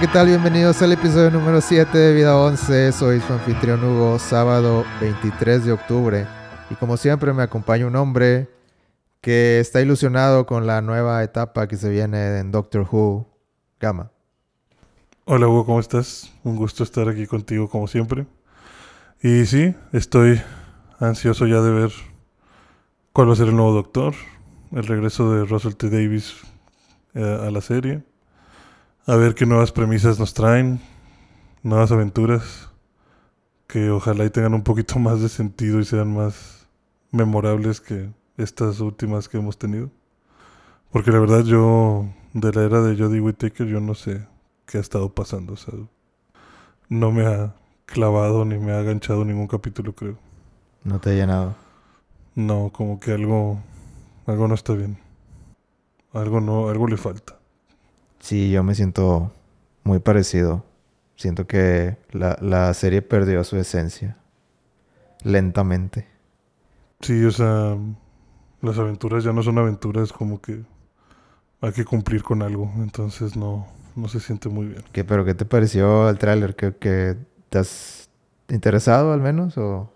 ¿qué tal? Bienvenidos al episodio número 7 de Vida 11. Soy su anfitrión Hugo, sábado 23 de octubre. Y como siempre me acompaña un hombre que está ilusionado con la nueva etapa que se viene en Doctor Who, Gama. Hola Hugo, ¿cómo estás? Un gusto estar aquí contigo como siempre. Y sí, estoy ansioso ya de ver cuál va a ser el nuevo Doctor, el regreso de Russell T. Davis eh, a la serie a ver qué nuevas premisas nos traen, nuevas aventuras, que ojalá y tengan un poquito más de sentido y sean más memorables que estas últimas que hemos tenido. Porque la verdad yo, de la era de Jodie Whittaker, yo no sé qué ha estado pasando. O sea, no me ha clavado ni me ha aganchado ningún capítulo, creo. ¿No te ha llenado? No, como que algo, algo no está bien. Algo no, algo le falta. Sí, yo me siento muy parecido. Siento que la, serie perdió su esencia. Lentamente. Sí, o sea, las aventuras ya no son aventuras, como que hay que cumplir con algo. Entonces no, no se siente muy bien. ¿Qué, ¿Pero qué te pareció el tráiler? ¿Que, ¿Que te has interesado al menos? O...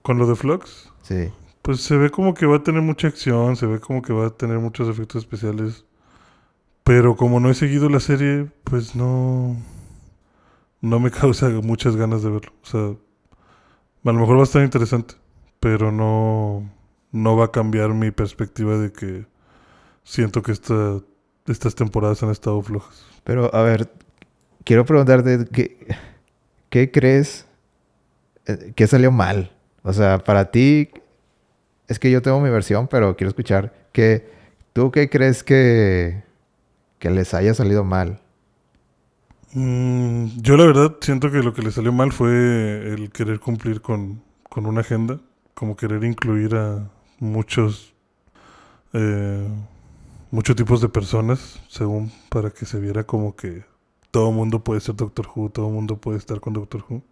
¿Con lo de Flux? Sí. Pues se ve como que va a tener mucha acción, se ve como que va a tener muchos efectos especiales. Pero como no he seguido la serie, pues no. No me causa muchas ganas de verlo. O sea, a lo mejor va a estar interesante, pero no. No va a cambiar mi perspectiva de que siento que esta, estas temporadas han estado flojas. Pero, a ver, quiero preguntarte, ¿qué, qué crees eh, que salió mal? O sea, para ti, es que yo tengo mi versión, pero quiero escuchar. que ¿Tú qué crees que, que les haya salido mal? Mm, yo la verdad siento que lo que les salió mal fue el querer cumplir con, una agenda, como querer incluir a muchos, eh, muchos tipos de personas, según para que se viera como que todo mundo puede ser Doctor Who, todo mundo puede estar con Doctor Who.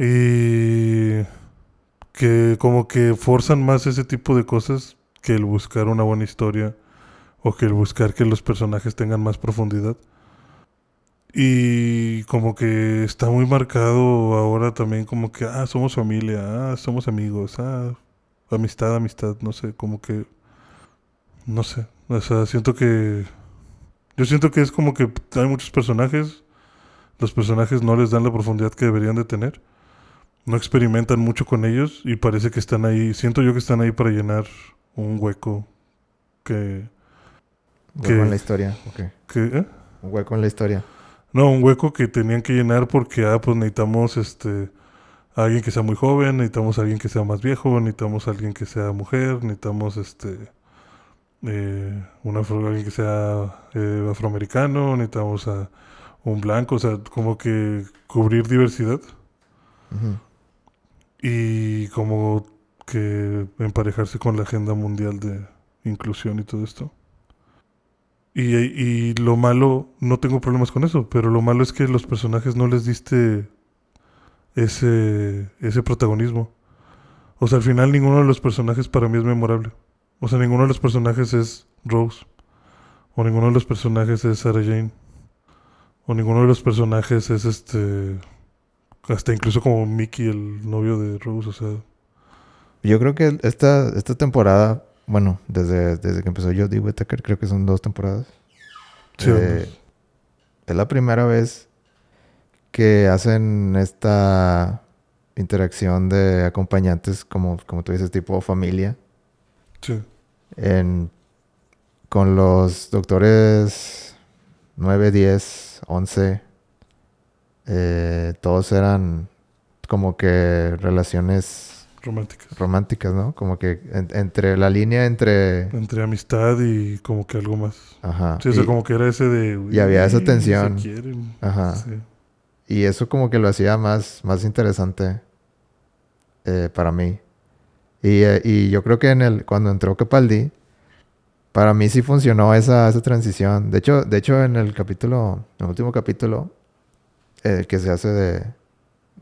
Y que como que forzan más ese tipo de cosas que el buscar una buena historia o que el buscar que los personajes tengan más profundidad. Y como que está muy marcado ahora también como que, ah, somos familia, ah, somos amigos, ah, amistad, amistad, no sé, como que, no sé, o sea, siento que, yo siento que es como que hay muchos personajes, los personajes no les dan la profundidad que deberían de tener, no experimentan mucho con ellos y parece que están ahí, siento yo que están ahí para llenar un hueco que un hueco en la historia. ¿eh? Un hueco en la historia. No, un hueco que tenían que llenar porque, ah, pues necesitamos este, a alguien que sea muy joven, necesitamos a alguien que sea más viejo, necesitamos a alguien que sea mujer, necesitamos este, eh, una, alguien que sea eh, afroamericano, necesitamos a un blanco, o sea, como que cubrir diversidad. Y como que emparejarse con la agenda mundial de inclusión y todo esto. Y, lo malo, no tengo problemas con eso, pero lo malo es que los personajes no les diste ese, ese protagonismo. O sea, al final ninguno de los personajes para mí es memorable. O sea, ninguno de los personajes es Rose. O ninguno de los personajes es Sarah Jane. O ninguno de los personajes es este... Hasta incluso como Mickey, el novio de Rose, o sea... Yo creo que esta, esta temporada bueno, desde, desde que empezó Jodie Whittaker, creo que son dos temporadas. Sí, eh, es la primera vez que hacen esta interacción de acompañantes, como, como tú dices, tipo familia. Sí. En, con los doctores 9, 10, 11. todos eran como que relaciones Románticas. Románticas, ¿no? Como que entre la línea entre... Entre amistad y como que algo más. Ajá. Sí, eso como que era ese de... Y había esa tensión. Quieren. Ajá. Y eso como que lo hacía más, más interesante eh, para mí. Y, eh, y, yo creo que en el, cuando entró Capaldi, para mí sí funcionó esa, esa transición. De hecho, de hecho, en el capítulo, en el último capítulo, eh, que se hace de,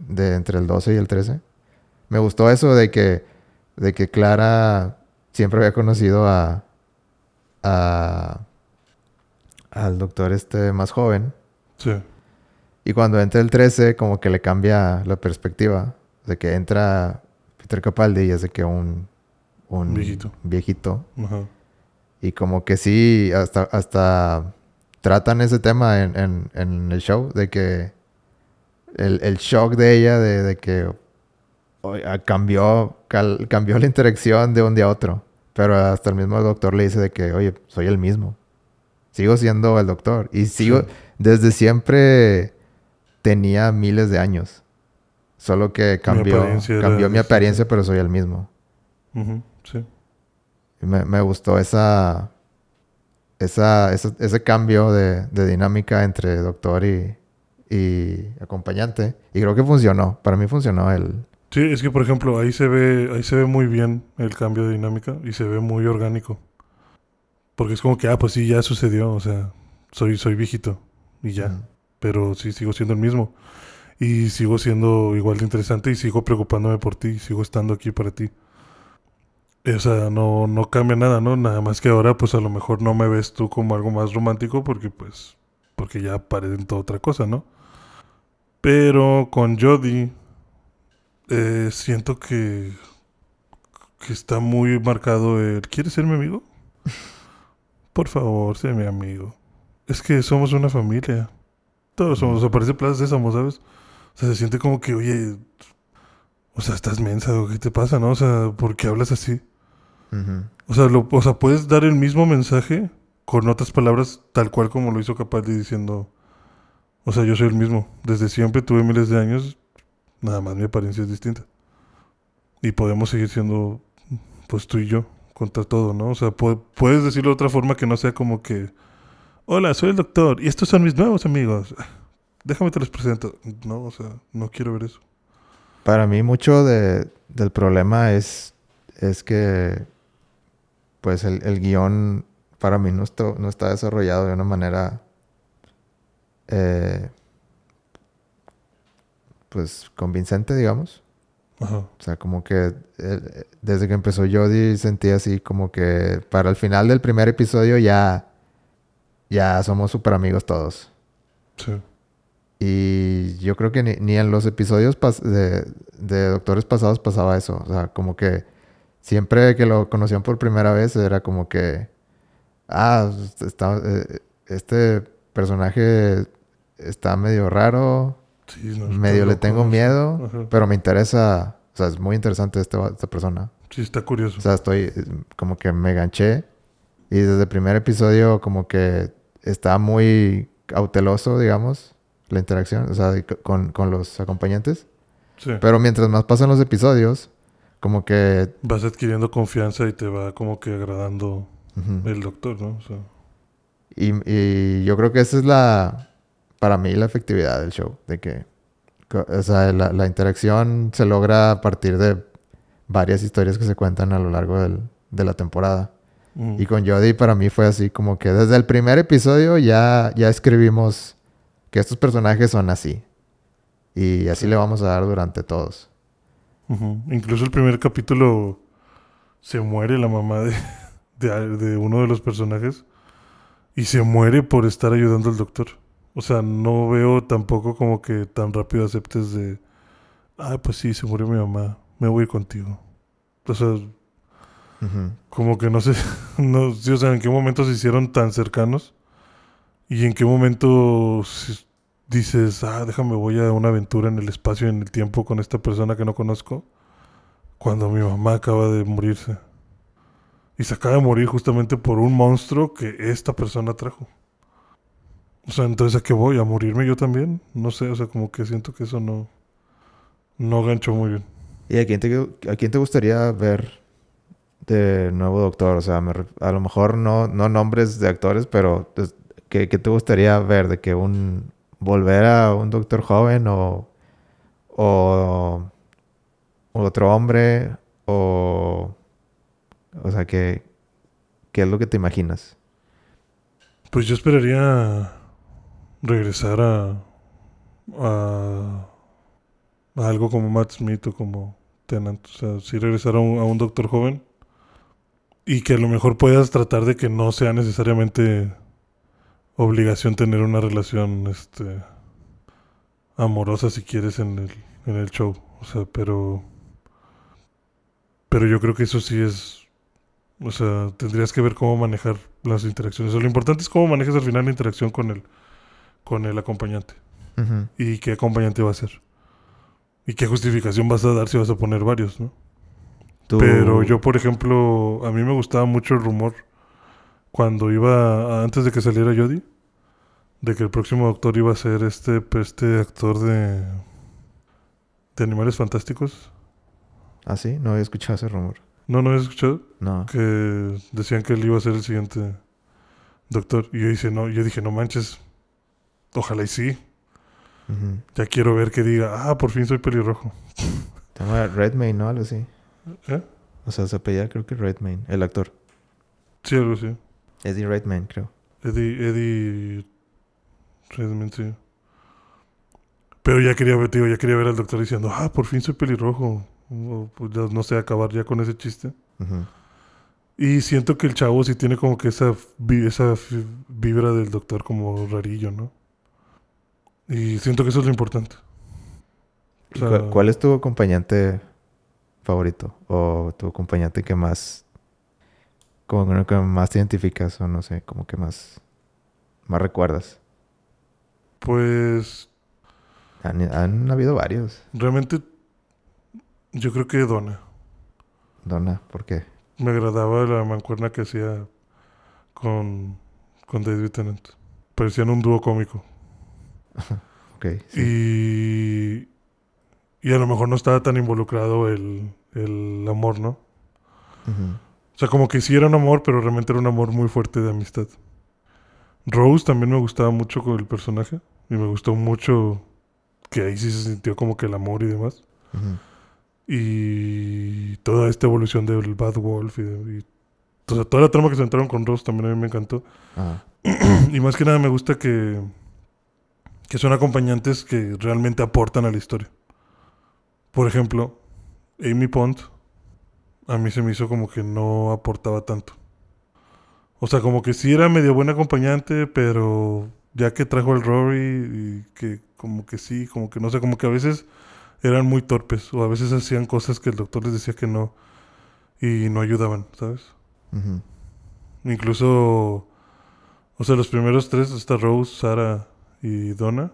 de entre el 12 y el 13, me gustó eso de que, de que Clara siempre había conocido a, a al doctor este más joven Sí. Y cuando entra el 13, como que le cambia la perspectiva. De que entra Peter Capaldi y es de que un... Un Viejito. viejito. Ajá. Y como que sí, hasta, hasta tratan ese tema en, en, en el show, de que el, el shock de ella, de, de que cambió, cal- cambió la interacción de un día a otro. Pero hasta el mismo doctor le dice de que, oye, soy el mismo. Sigo siendo el doctor. Y sigo, Sí. desde siempre tenía miles de años. Solo que cambió, apariencia era cambió mi apariencia, pero soy el mismo. Sí. Me, me gustó esa, esa, esa- ese cambio de, de dinámica entre doctor y, y acompañante. Y creo que funcionó. Para mí funcionó el... Sí, es que por ejemplo, ahí se ve, ahí se ve muy bien el cambio de dinámica y se ve muy orgánico. Porque es como que, ah, pues sí, ya sucedió, o sea, soy, soy viejito y ya. Ujú. Pero sí sigo siendo el mismo. Y sigo siendo igual de interesante y sigo preocupándome por ti, sigo estando aquí para ti. O sea, no, no cambia nada, ¿no? Nada más que ahora, pues a lo mejor no me ves tú como algo más romántico porque, pues, porque ya aparento otra cosa, ¿no? Pero con Jodie, eh, siento que, que está muy marcado el, ¿quieres ser mi amigo? Por favor, sé mi amigo. Es que somos una familia. Todos somos, o sea, parece Plaza Sésamo, ¿sabes? O sea, se siente como que, oye, o sea, estás mensa, ¿qué te pasa, no? O sea, ¿por qué hablas así? O sea, lo, o sea, puedes dar el mismo mensaje con otras palabras, tal cual como lo hizo Capaldi diciendo, o sea, yo soy el mismo. Desde siempre tuve miles de años, nada más mi apariencia es distinta. Y podemos seguir siendo, pues tú y yo, contra todo, ¿no? O sea, pu- puedes decirlo de otra forma que no sea como que, hola, soy el doctor y estos son mis nuevos amigos. Déjame te los presento. No, o sea, no quiero ver eso. Para mí mucho de, del problema es, es que pues el, el guion para mí no está, no está desarrollado de una manera eh, pues convincente, digamos. Ajá. O sea, como que eh, desde que empezó Jodie sentí así como que para el final del primer episodio ya, ya somos súper amigos todos. Sí. Y yo creo que ni, ni en los episodios de, de Doctores pasados pasaba eso. O sea, como que siempre que lo conocían por primera vez era como que, ah, está, eh, este personaje está medio raro, Sí, no, medio le tengo miedo, Ajá. pero me interesa, o sea, es muy interesante este esta persona. Sí, está curioso. O sea, estoy eh, como que me ganché y desde el primer episodio como que está muy cauteloso, digamos, la interacción, o sea, con, con los acompañantes. sí. Pero mientras más pasan los episodios, como que... vas adquiriendo confianza y te va como que agradando el doctor, ¿no? O sea, Y, y yo creo que esa es la, para mí, la efectividad del show. De que, o sea, la, la interacción se logra a partir de varias historias que se cuentan a lo largo del- de la temporada. mm, Y con Jodie para mí fue así como que desde el primer episodio ya, ya escribimos que estos personajes son así. Y así le vamos a dar durante todos. Incluso el primer capítulo se muere la mamá de, de, de uno de los personajes y se muere por estar ayudando al doctor. O sea, no veo tampoco como que tan rápido aceptes de, ah, pues sí, se murió mi mamá, me voy a ir contigo. O sea. Como que no sé, no sé, o sea, en qué momento se hicieron tan cercanos y en qué momento dices, ah, déjame, voy a una aventura en el espacio y en el tiempo con esta persona que no conozco, cuando mi mamá acaba de morirse. Y se acaba de morir justamente por un monstruo que esta persona trajo. O sea, entonces ¿a qué voy? ¿A morirme yo también? No sé, o sea, como que siento que eso no, no ganchó muy bien. ¿Y a quién, te, a quién te gustaría ver de nuevo doctor? O sea, me a lo mejor no, no nombres de actores, pero pues, ¿qué, qué te gustaría ver? ¿De que un... volver a un doctor joven o... o otro hombre o... O sea, ¿qué, ¿qué es lo que te imaginas? Pues yo esperaría regresar a, a, algo como Matt Smith o como Tennant. O sea, sí regresar a un, a un doctor joven y que a lo mejor puedas tratar de que no sea necesariamente obligación tener una relación este amorosa si quieres en el, en el show. O sea, pero pero yo creo que eso sí es o sea, tendrías que ver cómo manejar las interacciones. O sea, lo importante es cómo manejas al final la interacción con el con el acompañante y qué acompañante va a ser. Y qué justificación vas a dar si vas a poner varios, ¿no? Tú- Pero yo, por ejemplo, a mí me gustaba mucho el rumor cuando iba, antes de que saliera Jodie, de que el próximo doctor iba a ser este, pues, este actor de, de Animales Fantásticos. ¿Ah, sí? No había escuchado ese rumor. No, no habías escuchado No. que decían que él iba a ser el siguiente doctor. Y yo dije, no, yo dije, no manches, ojalá y sí. Ya quiero ver que diga, ah, por fin soy pelirrojo. Se llama Redmayne, ¿no? Algo así. ¿Eh? O sea, se apellida creo que Redmayne, el actor. Sí, algo así. Eddie Redmayne, creo. Eddie, Eddie Redmayne, sí. Pero ya quería ver, tío, ya quería ver al doctor diciendo, ah, por fin soy pelirrojo. O, pues, ya no sé, acabar ya con ese chiste. Y siento que el chavo sí tiene como que esa, esa vibra del doctor como rarillo, ¿no? Y siento que eso es lo importante. O ¿Y sea, cu- ¿Cuál es tu acompañante favorito? ¿O tu acompañante que más... Como que más te identificas o no sé, como que más... Más recuerdas? Pues Han, han habido varios. realmente yo creo que Donna. Donna, ¿por qué? Me agradaba la mancuerna que hacía con, con David Tennant. Parecían un dúo cómico. Sí. Y, y a lo mejor no estaba tan involucrado el, el amor, ¿no? O sea, como que sí era un amor, pero realmente era un amor muy fuerte de amistad. Rose también me gustaba mucho con el personaje. Y me gustó mucho que ahí sí se sintió como que el amor y demás. Y toda esta evolución del Bad Wolf y, y- o sea, toda la trama que se entraron con Rose también a mí me encantó. Y más que nada me gusta que, que son acompañantes que realmente aportan a la historia. Por ejemplo, Amy Pond, a mí se me hizo como que no aportaba tanto. O sea, como que sí era medio buena acompañante, pero ya que trajo el Rory y que como que sí, como que no sé, como que a veces eran muy torpes o a veces hacían cosas que el doctor les decía que no y no ayudaban, ¿sabes? Incluso, o sea, los primeros tres, esta Rose, Sara y Donna,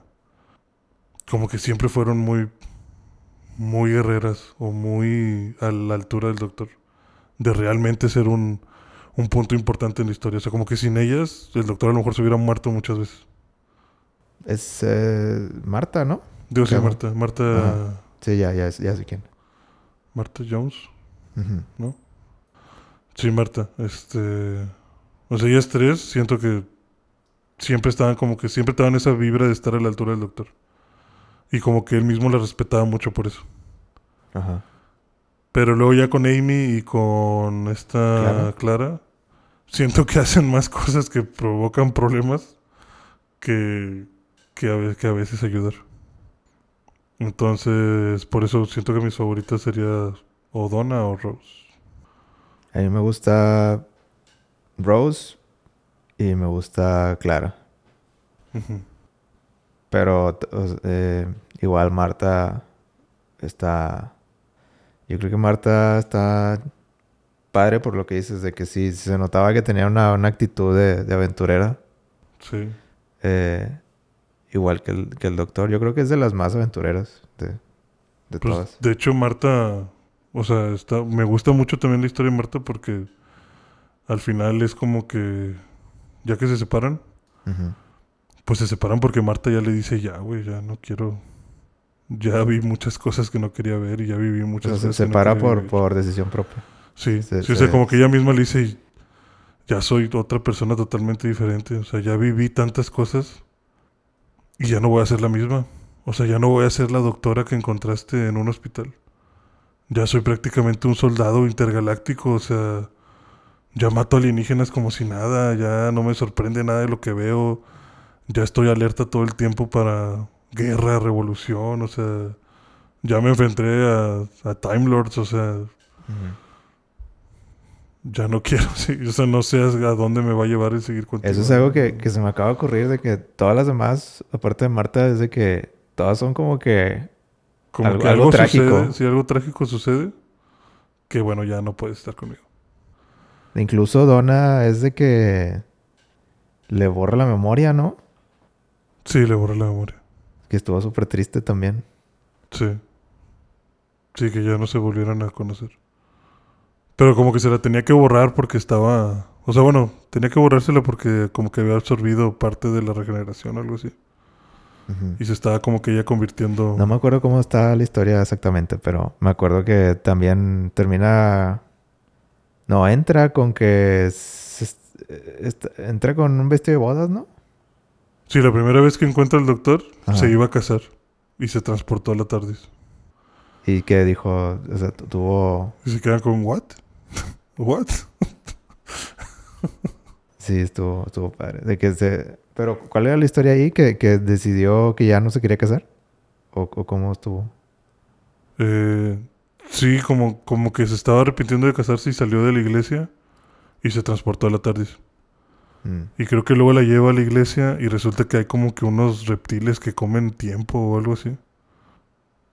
como que siempre fueron muy, muy guerreras o muy a la altura del doctor. De realmente ser un, un punto importante en la historia. O sea, como que sin ellas, el doctor a lo mejor se hubiera muerto muchas veces. Es eh, Marta, ¿no? Digo, sí. Marta, Marta, Ajá. Sí, ya, ya, ya sé quién. Marta Jones. ¿no? Sí, Marta, este... O sea, ellas tres, siento que siempre estaban como que siempre estaban esa vibra de estar a la altura del doctor. Y como que él mismo la respetaba mucho por eso. Ajá. Pero luego ya con Amy y con esta Clara. Clara, siento que hacen más cosas que provocan problemas que, que, a, que a veces ayudar. Entonces, por eso siento que mis favoritas sería o Donna o Rose. A mí me gusta Rose y me gusta Clara. Pero eh, igual Marta está... Yo creo que Marta está padre por lo que dices, de que sí se notaba que tenía una, una actitud de, de aventurera. Sí. eh, igual que el, que el doctor. Yo creo que es de las más aventureras de, de Pues, todas. de hecho, Marta, o sea, está, me gusta mucho también la historia de Marta porque al final es como que, ya que se separan, pues se separan porque Marta ya le dice, ya, güey, ya no quiero, ya vi muchas cosas que no quería ver y ya viví muchas se cosas que no separa quería por, vivir". por decisión propia. Sí, se- sí, o sea, se- como que ella misma le dice, ya soy otra persona totalmente diferente, o sea, ya viví tantas cosas y ya no voy a ser la misma. O sea, ya no voy a ser la doctora que encontraste en un hospital. Ya soy prácticamente un soldado intergaláctico, o sea, ya mato alienígenas como si nada, ya no me sorprende nada de lo que veo, ya estoy alerta todo el tiempo para guerra, revolución, o sea, ya me enfrenté a, a Time Lords, o sea, ya no quiero, sí. O sea, no sé a dónde me va a llevar el seguir contigo. Eso es algo que, que se me acaba de ocurrir de que todas las demás, aparte de Marta, es de que todas son como que Como algo- que algo algo, trágico. sucede, si algo trágico sucede, que bueno, ya no puedes estar conmigo. Incluso Donna es de que le borra la memoria, ¿no? Sí, le borré la memoria. Que estuvo súper triste también. Sí. Sí, que ya no se volvieran a conocer. Pero como que se la tenía que borrar porque estaba... O sea, bueno, tenía que borrársela porque como que había absorbido parte de la regeneración o algo así. Y se estaba como que ella convirtiendo... No me acuerdo cómo está la historia exactamente, pero me acuerdo que también termina... No, entra con que... se- entra con un vestido de bodas, ¿no? Sí, la primera vez que encuentra al doctor, Ajá. se iba a casar. Y se transportó a la tarde. Y que dijo, o sea, tu- tuvo... Y se quedan con, ¿what? ¿What? Sí, estuvo, estuvo padre. De que se... Pero, ¿cuál era la historia ahí? ¿Que, que decidió que ya no se quería casar? ¿O, o cómo estuvo? Eh, sí, como, como que se estaba arrepintiendo de casarse y salió de la iglesia y se transportó a la TARDIS. Mm. Y creo que luego la lleva a la iglesia y resulta que hay como que unos reptiles que comen tiempo o algo así.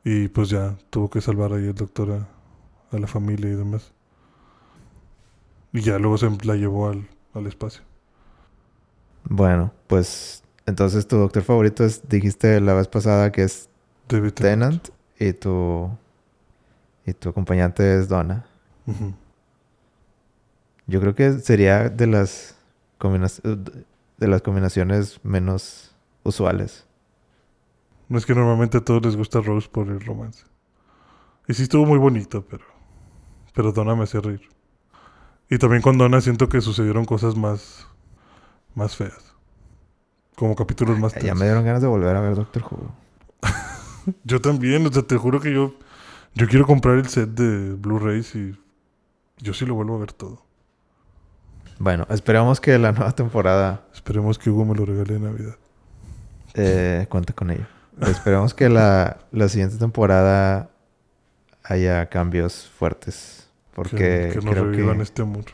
Y pues ya tuvo que salvar ahí el doctor a, a la familia y demás. Y ya luego se la llevó al, al espacio. Bueno, pues... Entonces, tu doctor favorito es... Dijiste la vez pasada que es David Tennant. Tennant y tu... Y tu acompañante es Donna. Yo creo que sería de las... De las combinaciones menos usuales. No es que normalmente a todos les gusta Rose por el romance. Y sí estuvo muy bonito, pero... Pero Donna me hacía reír. Y también con Donna siento que sucedieron cosas más... Más feas. Como capítulos más Ya tensos. me dieron ganas de volver a ver Doctor Who. Yo también, o sea, te juro que yo... Yo quiero comprar el set de Blu-rays y... Yo sí lo vuelvo a ver todo. Bueno, esperamos que la nueva temporada Esperemos que Hugo me lo regale en Navidad. eh, cuente con ello. Esperemos que la, la siguiente temporada haya cambios fuertes. Porque que, que nos creo revivan que... este amor.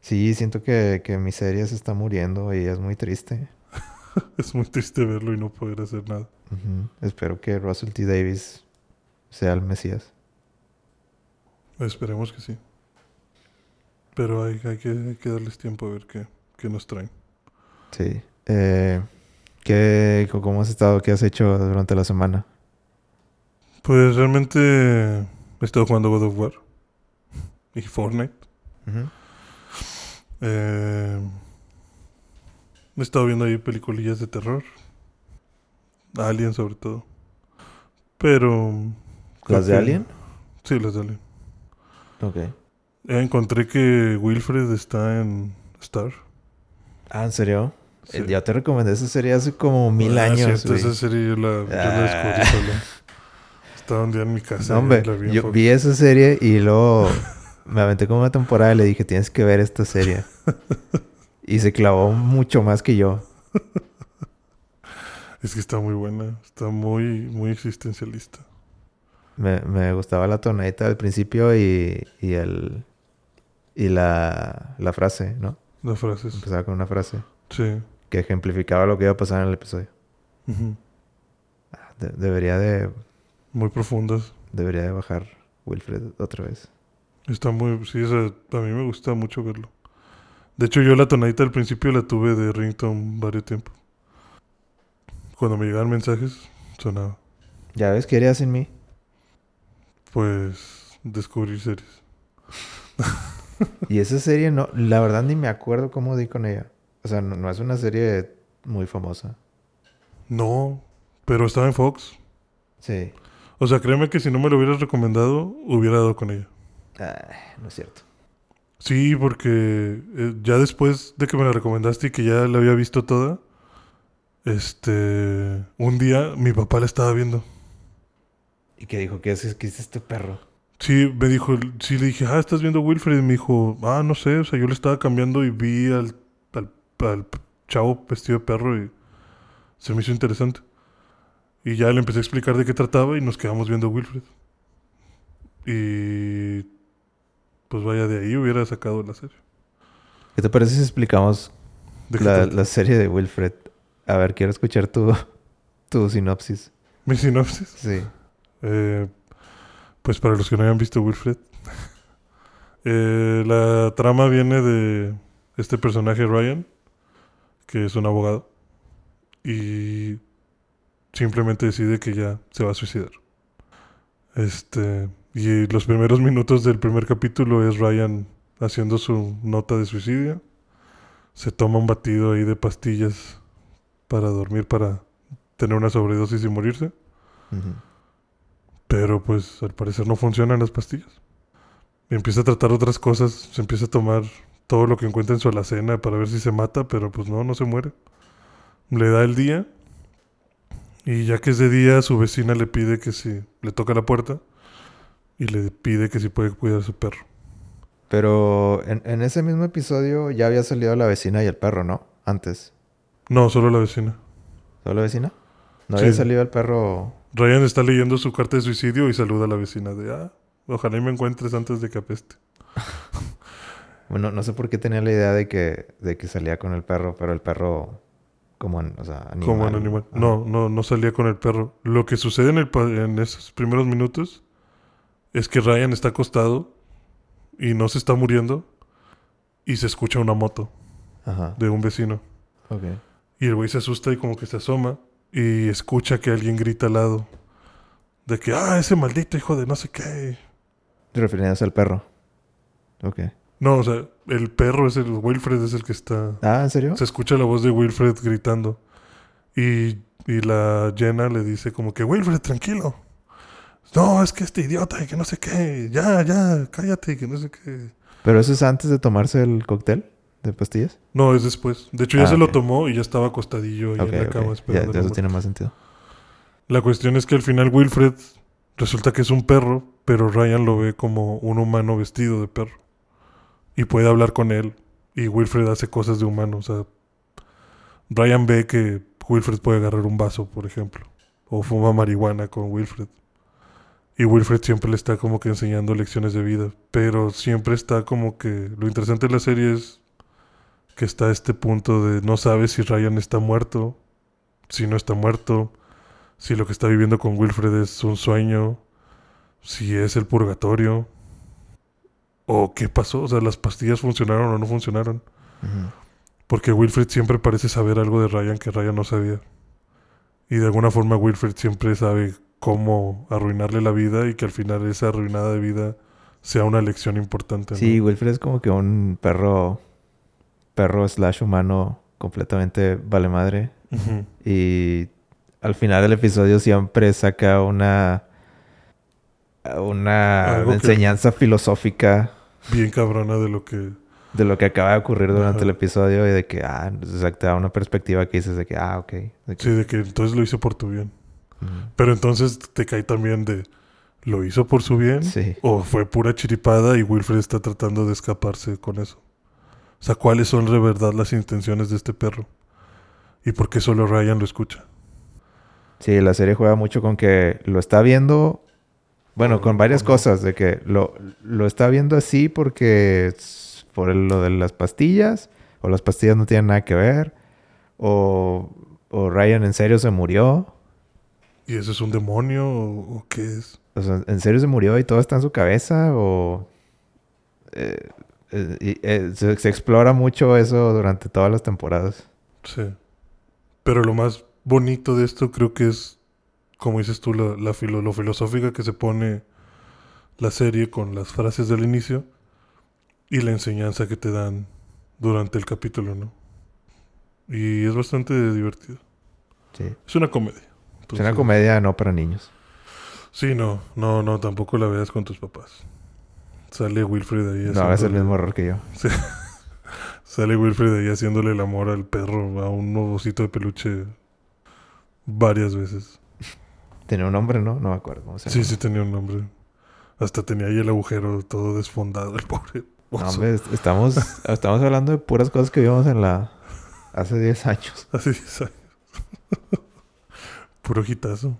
Sí, siento que, que mi serie se está muriendo y es muy triste. Es muy triste verlo y no poder hacer nada. Espero que Russell T. Davis sea el Mesías. Esperemos que sí. Pero hay, hay, que, hay que darles tiempo a ver qué, qué nos traen. Sí. Eh, ¿qué, ¿Cómo has estado? ¿Qué has hecho durante la semana? Pues realmente he estado jugando God of War y Fortnite. Eh, he estado viendo ahí peliculillas de terror. Alien sobre todo. Pero... ¿Las de Alien? Sí, las de Alien. Ok. Encontré que Wilfred está en Star. Ah, ¿en serio? Sí. Eh, Ya te recomendé esa serie hace como mil Ah, años. cierto, esa serie yo la, yo la descubrí Ah. solo. Estaba un día en mi casa. No, hombre, la vi en yo vi esa serie y luego me aventé como una temporada y le dije, tienes que ver esta serie. y se clavó mucho más que yo. Es que está muy buena. Está muy, muy existencialista. Me, me gustaba la tonadita al principio y, y el y la, la frase, ¿no? Las frases. Empezaba con una frase Sí. que ejemplificaba lo que iba a pasar en el episodio. Ah, de- debería de Muy profundas. debería de bajar Wilfred otra vez. Está muy... Sí, o sea, a mí me gusta mucho verlo. De hecho, yo la tonadita al principio la tuve de ringtone varios tiempos. Cuando me llegaban mensajes, sonaba. ¿Ya ves qué haría sin mí? Pues... Descubrir series. Y esa serie no, la verdad ni me acuerdo cómo di con ella. O sea, no, no es una serie muy famosa. No, pero estaba en Fox. Sí. O sea, créeme que si no me lo hubieras recomendado, hubiera dado con ella. Ah, no es cierto. Sí, porque eh, ya después de que me la recomendaste y que ya la había visto toda, este, un día mi papá la estaba viendo. ¿Y qué dijo? ¿Qué es, qué es este perro? Sí, me dijo, sí, le dije, ah, ¿estás viendo Wilfred? Y me dijo, ah, no sé, o sea, yo le estaba cambiando y vi al, al, al chavo vestido de perro y se me hizo interesante. Y ya le empecé a explicar de qué trataba y nos quedamos viendo Wilfred. Y pues vaya de ahí hubiera sacado la serie. ¿Qué te parece si explicamos ¿De qué la, la serie de Wilfred? A ver, quiero escuchar tu, tu sinopsis. Mi sinopsis. Sí. Eh, pues para los que no hayan visto Wilfred. eh, la trama viene de este personaje Ryan, que es un abogado. Y simplemente decide que ya se va a suicidar. Este. Y los primeros minutos del primer capítulo es Ryan haciendo su nota de suicidio. Se toma un batido ahí de pastillas para dormir, para tener una sobredosis y morirse. Ujú. Pero pues al parecer no funcionan las pastillas. Y empieza a tratar otras cosas, se empieza a tomar todo lo que encuentra en su alacena para ver si se mata, pero pues no, no se muere. Le da el día y ya que es de día, su vecina le pide que si le toca la puerta y le pide que si puede cuidar a su perro. Pero en, en ese mismo episodio ya había salido la vecina y el perro, ¿no? Antes. No, solo la vecina. ¿Solo la vecina? ¿No Sí. había salido el perro? Ryan está leyendo su carta de suicidio y saluda a la vecina de, ah, ojalá y me encuentres antes de que apeste. Bueno, no sé por qué tenía la idea de que, de que salía con el perro, pero el perro como, o sea, animal. Como un animal. Ajá. No, no, no salía con el perro. Lo que sucede en, el en esos primeros minutos es que Ryan está acostado y no se está muriendo y se escucha una moto Ajá. de un vecino. Ok. Y el güey se asusta y como que se asoma y escucha que alguien grita al lado. De que, ah, ese maldito hijo de no sé qué. Refiriéndose al perro. Ok. No, o sea, el perro es el, Wilfred es el que está... Ah, ¿en serio? Se escucha la voz de Wilfred gritando. Y, y la Jenna le dice como que, Wilfred, tranquilo. No, es que este idiota y que no sé qué. Ya, ya, cállate y que no sé qué. ¿Pero eso es antes de tomarse el cóctel de pastillas? No, es después. De hecho, ya Ah, se lo tomó y ya estaba acostadillo ahí ok, en la cama Ya, esperando. ya la eso muerte. tiene más sentido. La cuestión es que al final Wilfred resulta que es un perro, pero Ryan lo ve como un humano vestido de perro. Y puede hablar con él. Y Wilfred hace cosas de humano. O sea, Ryan ve que Wilfred puede agarrar un vaso, por ejemplo. O fuma marihuana con Wilfred. Y Wilfred siempre le está como que enseñando lecciones de vida. Pero siempre está como que... Lo interesante de la serie es que está a este punto de no sabe si Ryan está muerto, si no está muerto, si lo que está viviendo con Wilfred es un sueño, si es el purgatorio, o qué pasó, o sea, las pastillas funcionaron o no funcionaron. Porque Wilfred siempre parece saber algo de Ryan que Ryan no sabía. Y de alguna forma Wilfred siempre sabe cómo arruinarle la vida y que al final esa arruinada de vida sea una lección importante. ¿no? Sí, Wilfred es como que un perro... Perro slash humano completamente vale madre. Y al final del episodio siempre saca una... Una Algo enseñanza filosófica Bien cabrona de lo que... de lo que acaba de ocurrir durante Ajá. el episodio y de que, ah, o sea, te da una perspectiva que dices de que, ah, ok. de que- Sí, de que entonces lo hizo por tu bien. Pero entonces te cae también de... ¿Lo hizo por su bien? Sí. ¿O fue pura chiripada y Wilfred está tratando de escaparse con eso? O sea, ¿cuáles son de verdad las intenciones de este perro? ¿Y por qué solo Ryan lo escucha? Sí, la serie juega mucho con que lo está viendo, bueno, con varias cosas, de que lo, lo está viendo así porque es por lo de las pastillas, o las pastillas no tienen nada que ver, o, o Ryan en serio se murió, ¿Y eso es un demonio o, o qué es? o sea, en serio se murió y todo está en su cabeza, o... eh, eh, eh, se, se explora mucho eso durante todas las temporadas. Sí. Pero lo más bonito de esto creo que es, como dices tú, la, la filo- lo filosófica que se pone la serie con las frases del inicio y la enseñanza que te dan durante el capítulo, ¿no? Y es bastante divertido. Sí. Es una comedia. Es una comedia no para niños. Sí, no, no, no, tampoco la veas con tus papás. Sale Wilfred ahí No, es el haciéndole- mismo error que yo. Sale Wilfred ahí haciéndole el amor al perro, a un osito de peluche varias veces. Tenía un nombre, ¿no? No me acuerdo cómo se Sí, sí tenía un nombre. Hasta tenía ahí el agujero todo desfondado, el pobre. No, hombre, est- estamos, estamos hablando de puras cosas que vimos en la... Hace 10 años. Hace 10 años. Puro hitazo.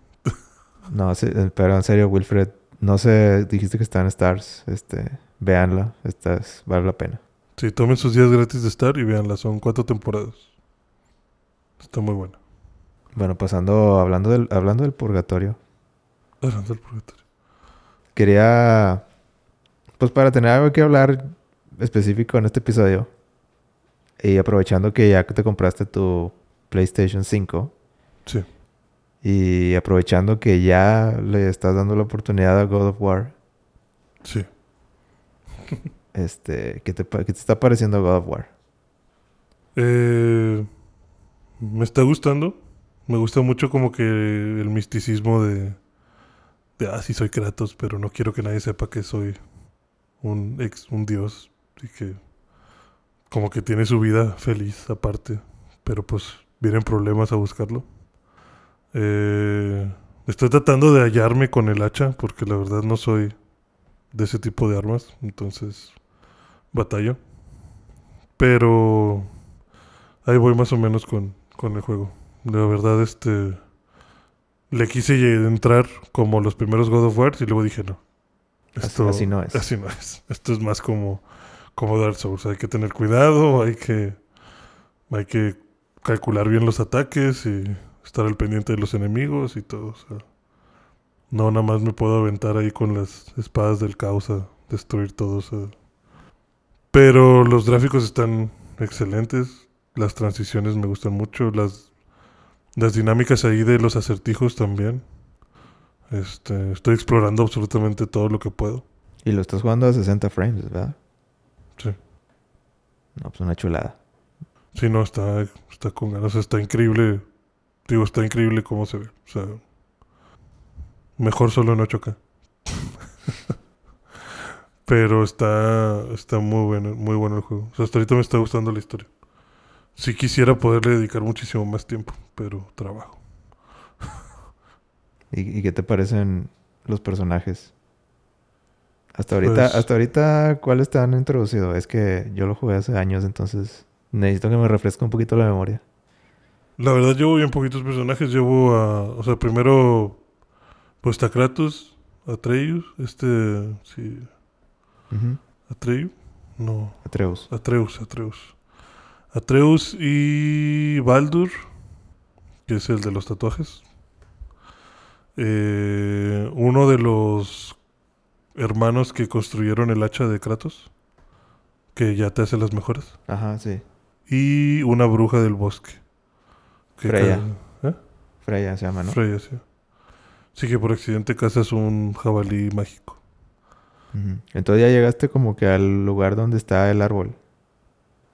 No, sí, pero en serio, Wilfred No sé, dijiste que está en Stars. Este, véanla. Esta es- vale la pena. Sí, tomen sus días gratis de estar y veanla. Son cuatro temporadas. Está muy buena. Bueno, pasando, hablando del, hablando del purgatorio. Hablando del purgatorio. Quería, pues para tener algo que hablar específico en este episodio. Y aprovechando que ya que te compraste tu PlayStation 5. Sí. Y aprovechando que ya le estás dando la oportunidad a God of War. Sí. Este, ¿qué te, qué te está pareciendo God of War? Eh, me está gustando. Me gusta mucho como que el misticismo de, de, ah, sí soy Kratos, pero no quiero que nadie sepa que soy un ex, un dios. Y que como que tiene su vida feliz aparte. Pero pues vienen problemas a buscarlo. Eh, estoy tratando de hallarme con el hacha porque la verdad no soy de ese tipo de armas. Entonces batallo. Pero ahí voy más o menos con, con el juego. La verdad, este. Le quise entrar como los primeros God of War y luego dije no. Así- así no es. Así no es. Esto es más como, como Dark Souls. Hay que tener cuidado, hay que. Hay que calcular bien los ataques y estar al pendiente de los enemigos y todo. o sea, no, nada más me puedo aventar ahí con las espadas del caos a destruir todo. o sea. Pero los gráficos están excelentes. Las transiciones me gustan mucho. Las, las dinámicas ahí de los acertijos también. Este, estoy explorando absolutamente todo lo que puedo. Y lo estás jugando a 60 frames, ¿verdad? Sí. No, pues una chulada. Sí, no, está, está con ganas. Está increíble. Digo, está increíble cómo se ve. O sea, mejor solo en 8K. Pero está, está muy bueno, muy bueno el juego. O sea, hasta ahorita me está gustando la historia. Sí quisiera poderle dedicar muchísimo más tiempo, pero trabajo. ¿Y, y qué te parecen los personajes? Hasta ahorita, Pues- hasta ahorita, ¿cuáles te han introducido? Es que yo lo jugué hace años, entonces necesito que me refresque un poquito la memoria. La verdad llevo bien poquitos personajes. Llevo a... O sea, primero... Pues está Kratos, Atreus, este... Sí. Atreus. No, Atreus. Atreus, Atreus. Atreus y Baldur, que es el de los tatuajes. Eh, uno de los hermanos que construyeron el hacha de Kratos, que ya te hace las mejoras. Ajá, sí. Y una bruja del bosque. Freya. ¿Eh? Freya se llama, ¿no? Freya, sí. Sí que por accidente cazas un jabalí mágico. Entonces ya llegaste como que al lugar donde está el árbol.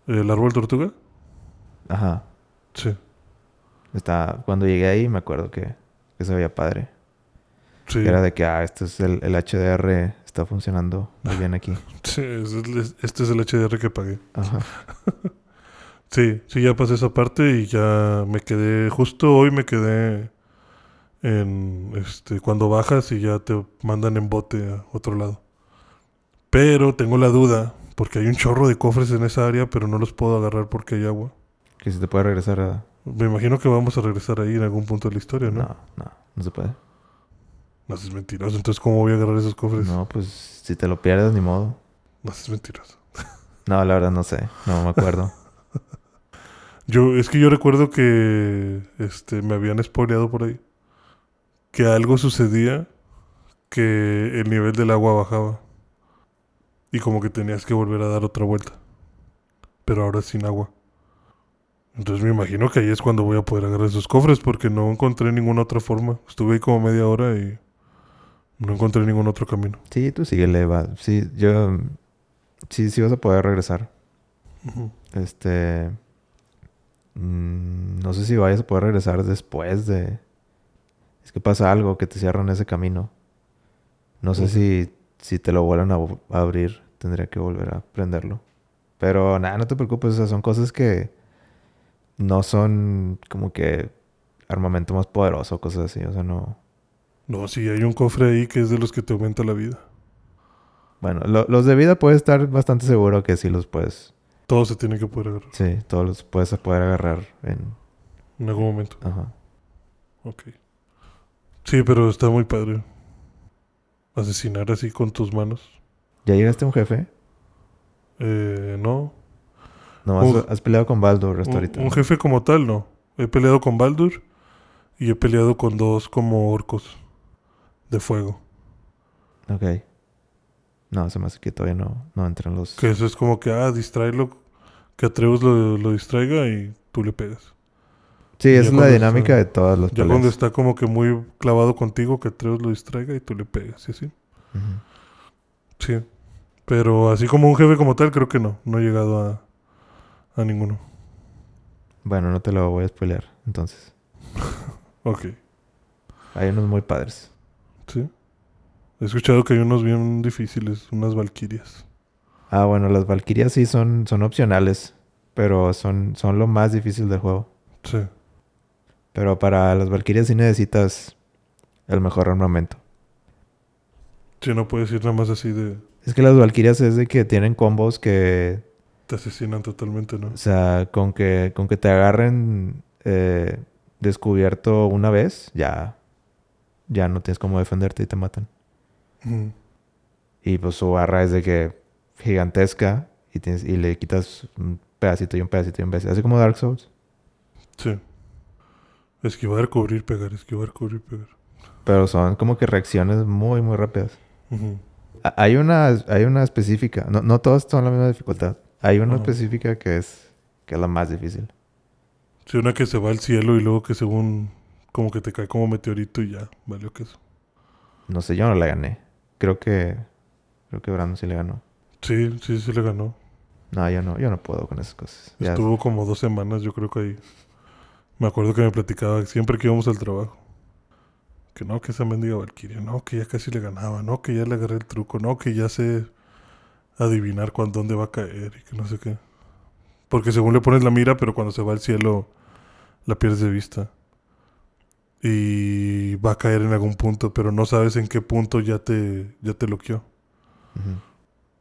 ¿El árbol tortuga? Ajá. Sí. Está, cuando llegué ahí me acuerdo que, que se veía padre. Sí. Que era de que, ah, este es el, el HDR, está funcionando muy bien aquí. Sí, este es el HDR que pagué. Ajá. Sí, sí, ya pasé esa parte y ya me quedé, justo hoy me quedé en, este, cuando bajas y ya te mandan en bote a otro lado. Pero tengo la duda, porque hay un chorro de cofres en esa área, pero no los puedo agarrar porque hay agua. Que si te puede regresar a... Me imagino que vamos a regresar ahí en algún punto de la historia, ¿no? No, no, no se puede. No seas mentiroso, entonces ¿cómo voy a agarrar esos cofres? No, No, pues si te lo pierdes, ni modo. seas mentiroso. No, la verdad no sé. No me acuerdo. Yo, es que yo recuerdo que este, me habían spoileado por ahí. Que algo sucedía que el nivel del agua bajaba. Y como que tenías que volver a dar otra vuelta. Pero ahora sin agua. Entonces me imagino que ahí es cuando voy a poder agarrar esos cofres porque no encontré ninguna otra forma. Estuve ahí como media hora y no encontré ningún otro camino. Sí, tú síguele, va. Sí, yo... Sí, sí vas a poder regresar. Este... mm, no sé si vayas a poder regresar después de... Es que pasa algo que te cierran ese camino. No sé si, si te lo vuelvan a, abrir. Tendría que volver a prenderlo. Pero nada, no te preocupes. O sea, son cosas que no son como que armamento más poderoso, cosas así. O sea, no... No, sí, hay un cofre ahí que es de los que te aumenta la vida. Bueno, lo- los de vida puedes estar bastante seguro que sí los puedes... Todo se tiene que poder agarrar Sí, todos los puedes poder agarrar en... en algún momento. Ajá. Ok. Sí, pero está muy padre. asesinar así con tus manos. ¿Ya llegaste a un jefe? Eh, no. No, has peleado con Baldur hasta Un, ahorita. un jefe como tal, no. He peleado con Baldur y he peleado con dos como orcos de fuego. Ok. No, se me hace que todavía no, no entran los... Que eso es como que, ah, distraerlo, que Atreus lo, lo distraiga y tú le pegas. Sí, es la dinámica está- de todas las Ya peleas. cuando está como que muy clavado contigo, que Atreus lo distraiga y tú le pegas, así. Ujú. Sí. Pero así como un jefe como tal, creo que no. No he llegado a, a ninguno. Bueno, no te lo voy a spoilear, entonces. Ok. Hay unos muy padres. Sí. He escuchado que hay unos bien difíciles, unas valquirias. Ah, bueno, las Valkyrias sí son, son opcionales, pero son, son lo más difícil del juego. Sí. Pero para las Valkyrias sí necesitas el mejor armamento. Sí, no puedes ir nada más así de... Es que las Valkyrias es de que tienen combos que, Te asesinan totalmente, ¿no? o sea, con que, con que te agarren eh, descubierto una vez, ya, ya no tienes cómo defenderte y te matan. Y pues su barra es de que gigantesca y, tienes, y le quitas un pedacito y un pedacito y un pedacito. Así como Dark Souls. Sí. Esquivar, cubrir, pegar, esquivar, cubrir, pegar. Pero son como que reacciones muy, muy rápidas. Hay una, hay una específica. No, no todas son la misma dificultad. Hay una específica que es, que es la más difícil. Sí, una que se va al cielo y luego que según... Como que te cae como meteorito y ya. Valió que eso. No sé, yo no la gané. Creo que... Creo que Brandon sí le ganó. Sí, sí, sí le ganó. No, yo no, yo no puedo con esas cosas. Ya- Estuvo como dos semanas, yo creo que ahí. Me acuerdo que me platicaba siempre que íbamos al trabajo. Que no, que esa mendiga Valkyria, no, que ya casi le ganaba, no, que ya le agarré el truco, no, que ya sé adivinar cuándo, dónde va a caer y que no sé qué. Porque según le pones la mira, pero cuando se va al cielo la pierdes de vista. Y va a caer en algún punto, pero no sabes en qué punto ya te, ya te loqueó. Ujú.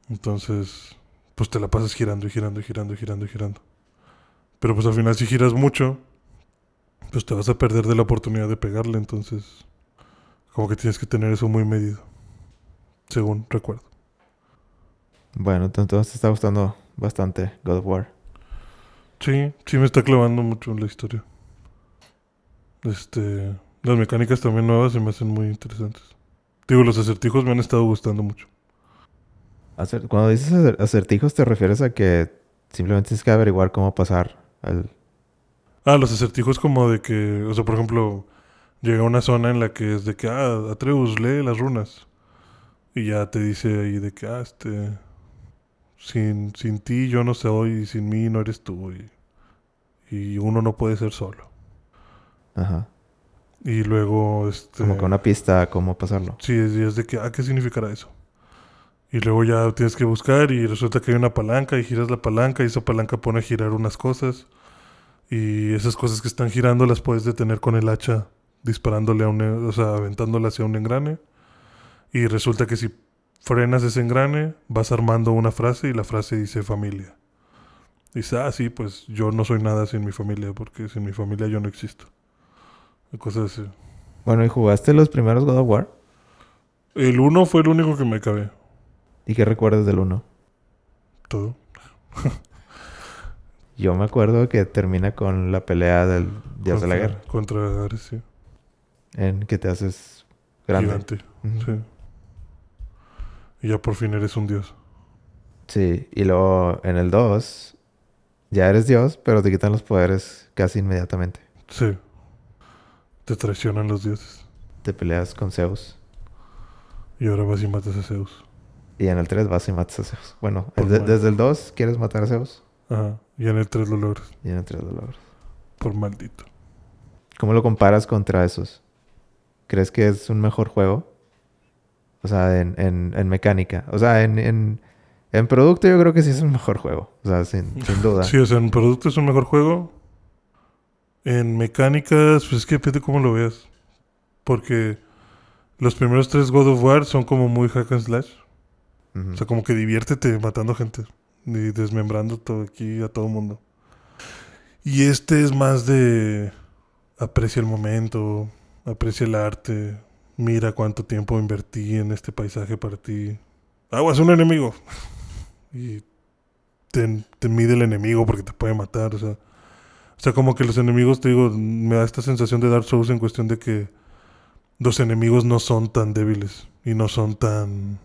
Entonces, pues te la pasas girando y girando y girando y girando y girando. Pero pues al final si giras mucho, pues te vas a perder de la oportunidad de pegarle. Entonces, como que tienes que tener eso muy medido. Según recuerdo. Bueno, ent- entonces te está gustando bastante God of War. Sí, sí me está clavando mucho la historia. Este, las mecánicas también nuevas se me hacen muy interesantes. Digo, los acertijos me han estado gustando mucho. Cuando dices acer- acertijos, ¿te refieres a que simplemente tienes que averiguar cómo pasar al... Ah, los acertijos como de que, o sea, por ejemplo, llega una zona en la que es de que, ah, Atreus, lee las runas. Y ya te dice ahí de que, ah, este, sin, sin ti yo no soy, y sin mí no eres tú. Y, y uno no puede ser solo. Ajá. Y luego, este... Como que una pista cómo pasarlo. Sí, es de que, ah, ¿qué significará eso? Y luego ya tienes que buscar y resulta que hay una palanca y giras la palanca y esa palanca pone a girar unas cosas. Y esas cosas que están girando las puedes detener con el hacha disparándole a un, o sea, aventándole hacia un engrane. Y resulta que si frenas ese engrane, vas armando una frase y la frase dice familia. Dice, ah, sí, pues yo no soy nada sin mi familia, porque sin mi familia yo no existo. Y cosas así. Bueno, ¿y jugaste los primeros God of War? El uno fue el único que me acabé. ¿Y qué recuerdas del uno? Todo. Yo me acuerdo que termina con la pelea del Dios de la Guerra. Contra Ares, sí. En que te haces grande. Gigante. Sí. Y ya por fin eres un dios. Sí, y luego en el 2 ya eres Dios, pero te quitan los poderes casi inmediatamente. Sí. Te traicionan los dioses. Te peleas con Zeus. Y ahora vas y matas a Zeus. Y en el 3 vas y matas a Zeus. Bueno, de- desde el 2 quieres matar a Zeus. Ajá. Y en el 3 lo logras. Y en el 3 lo logras. Por maldito. ¿Cómo lo comparas contra esos? ¿Crees que es un mejor juego? O sea, en, en, en mecánica. O sea, en, en, en producto yo creo que sí es un mejor juego. O sea, sin, sin duda. Sí, o sea, en producto es un mejor juego. En mecánicas, pues es que depende cómo lo veas. Porque los primeros tres God of War son como muy hack and slash. O sea, como que diviértete matando gente y desmembrando todo aquí a todo mundo. Y este es más de aprecia el momento, aprecia el arte, mira cuánto tiempo invertí en este paisaje para ti. Aguas, un enemigo. y te, te mide el enemigo porque te puede matar, o sea. O sea, como que los enemigos, te digo, me da esta sensación de Dark Souls en cuestión de que los enemigos no son tan débiles y no son tan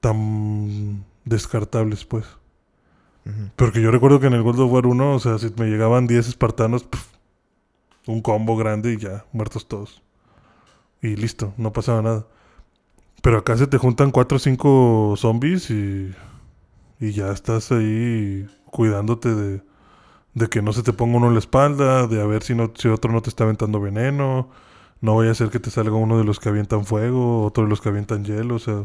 tan descartables, pues. Ujú. Porque yo recuerdo que en el World of War 1, o sea, si me llegaban 10 espartanos, un combo grande y ya, muertos todos. Y listo, no pasaba nada. Pero acá se te juntan 4 o 5 zombies y, y ya estás ahí cuidándote de, de que no se te ponga uno en la espalda, de a ver si, no, si otro no te está aventando veneno. No vaya a ser que te salga uno de los que avientan fuego, otro de los que avientan hielo, o sea...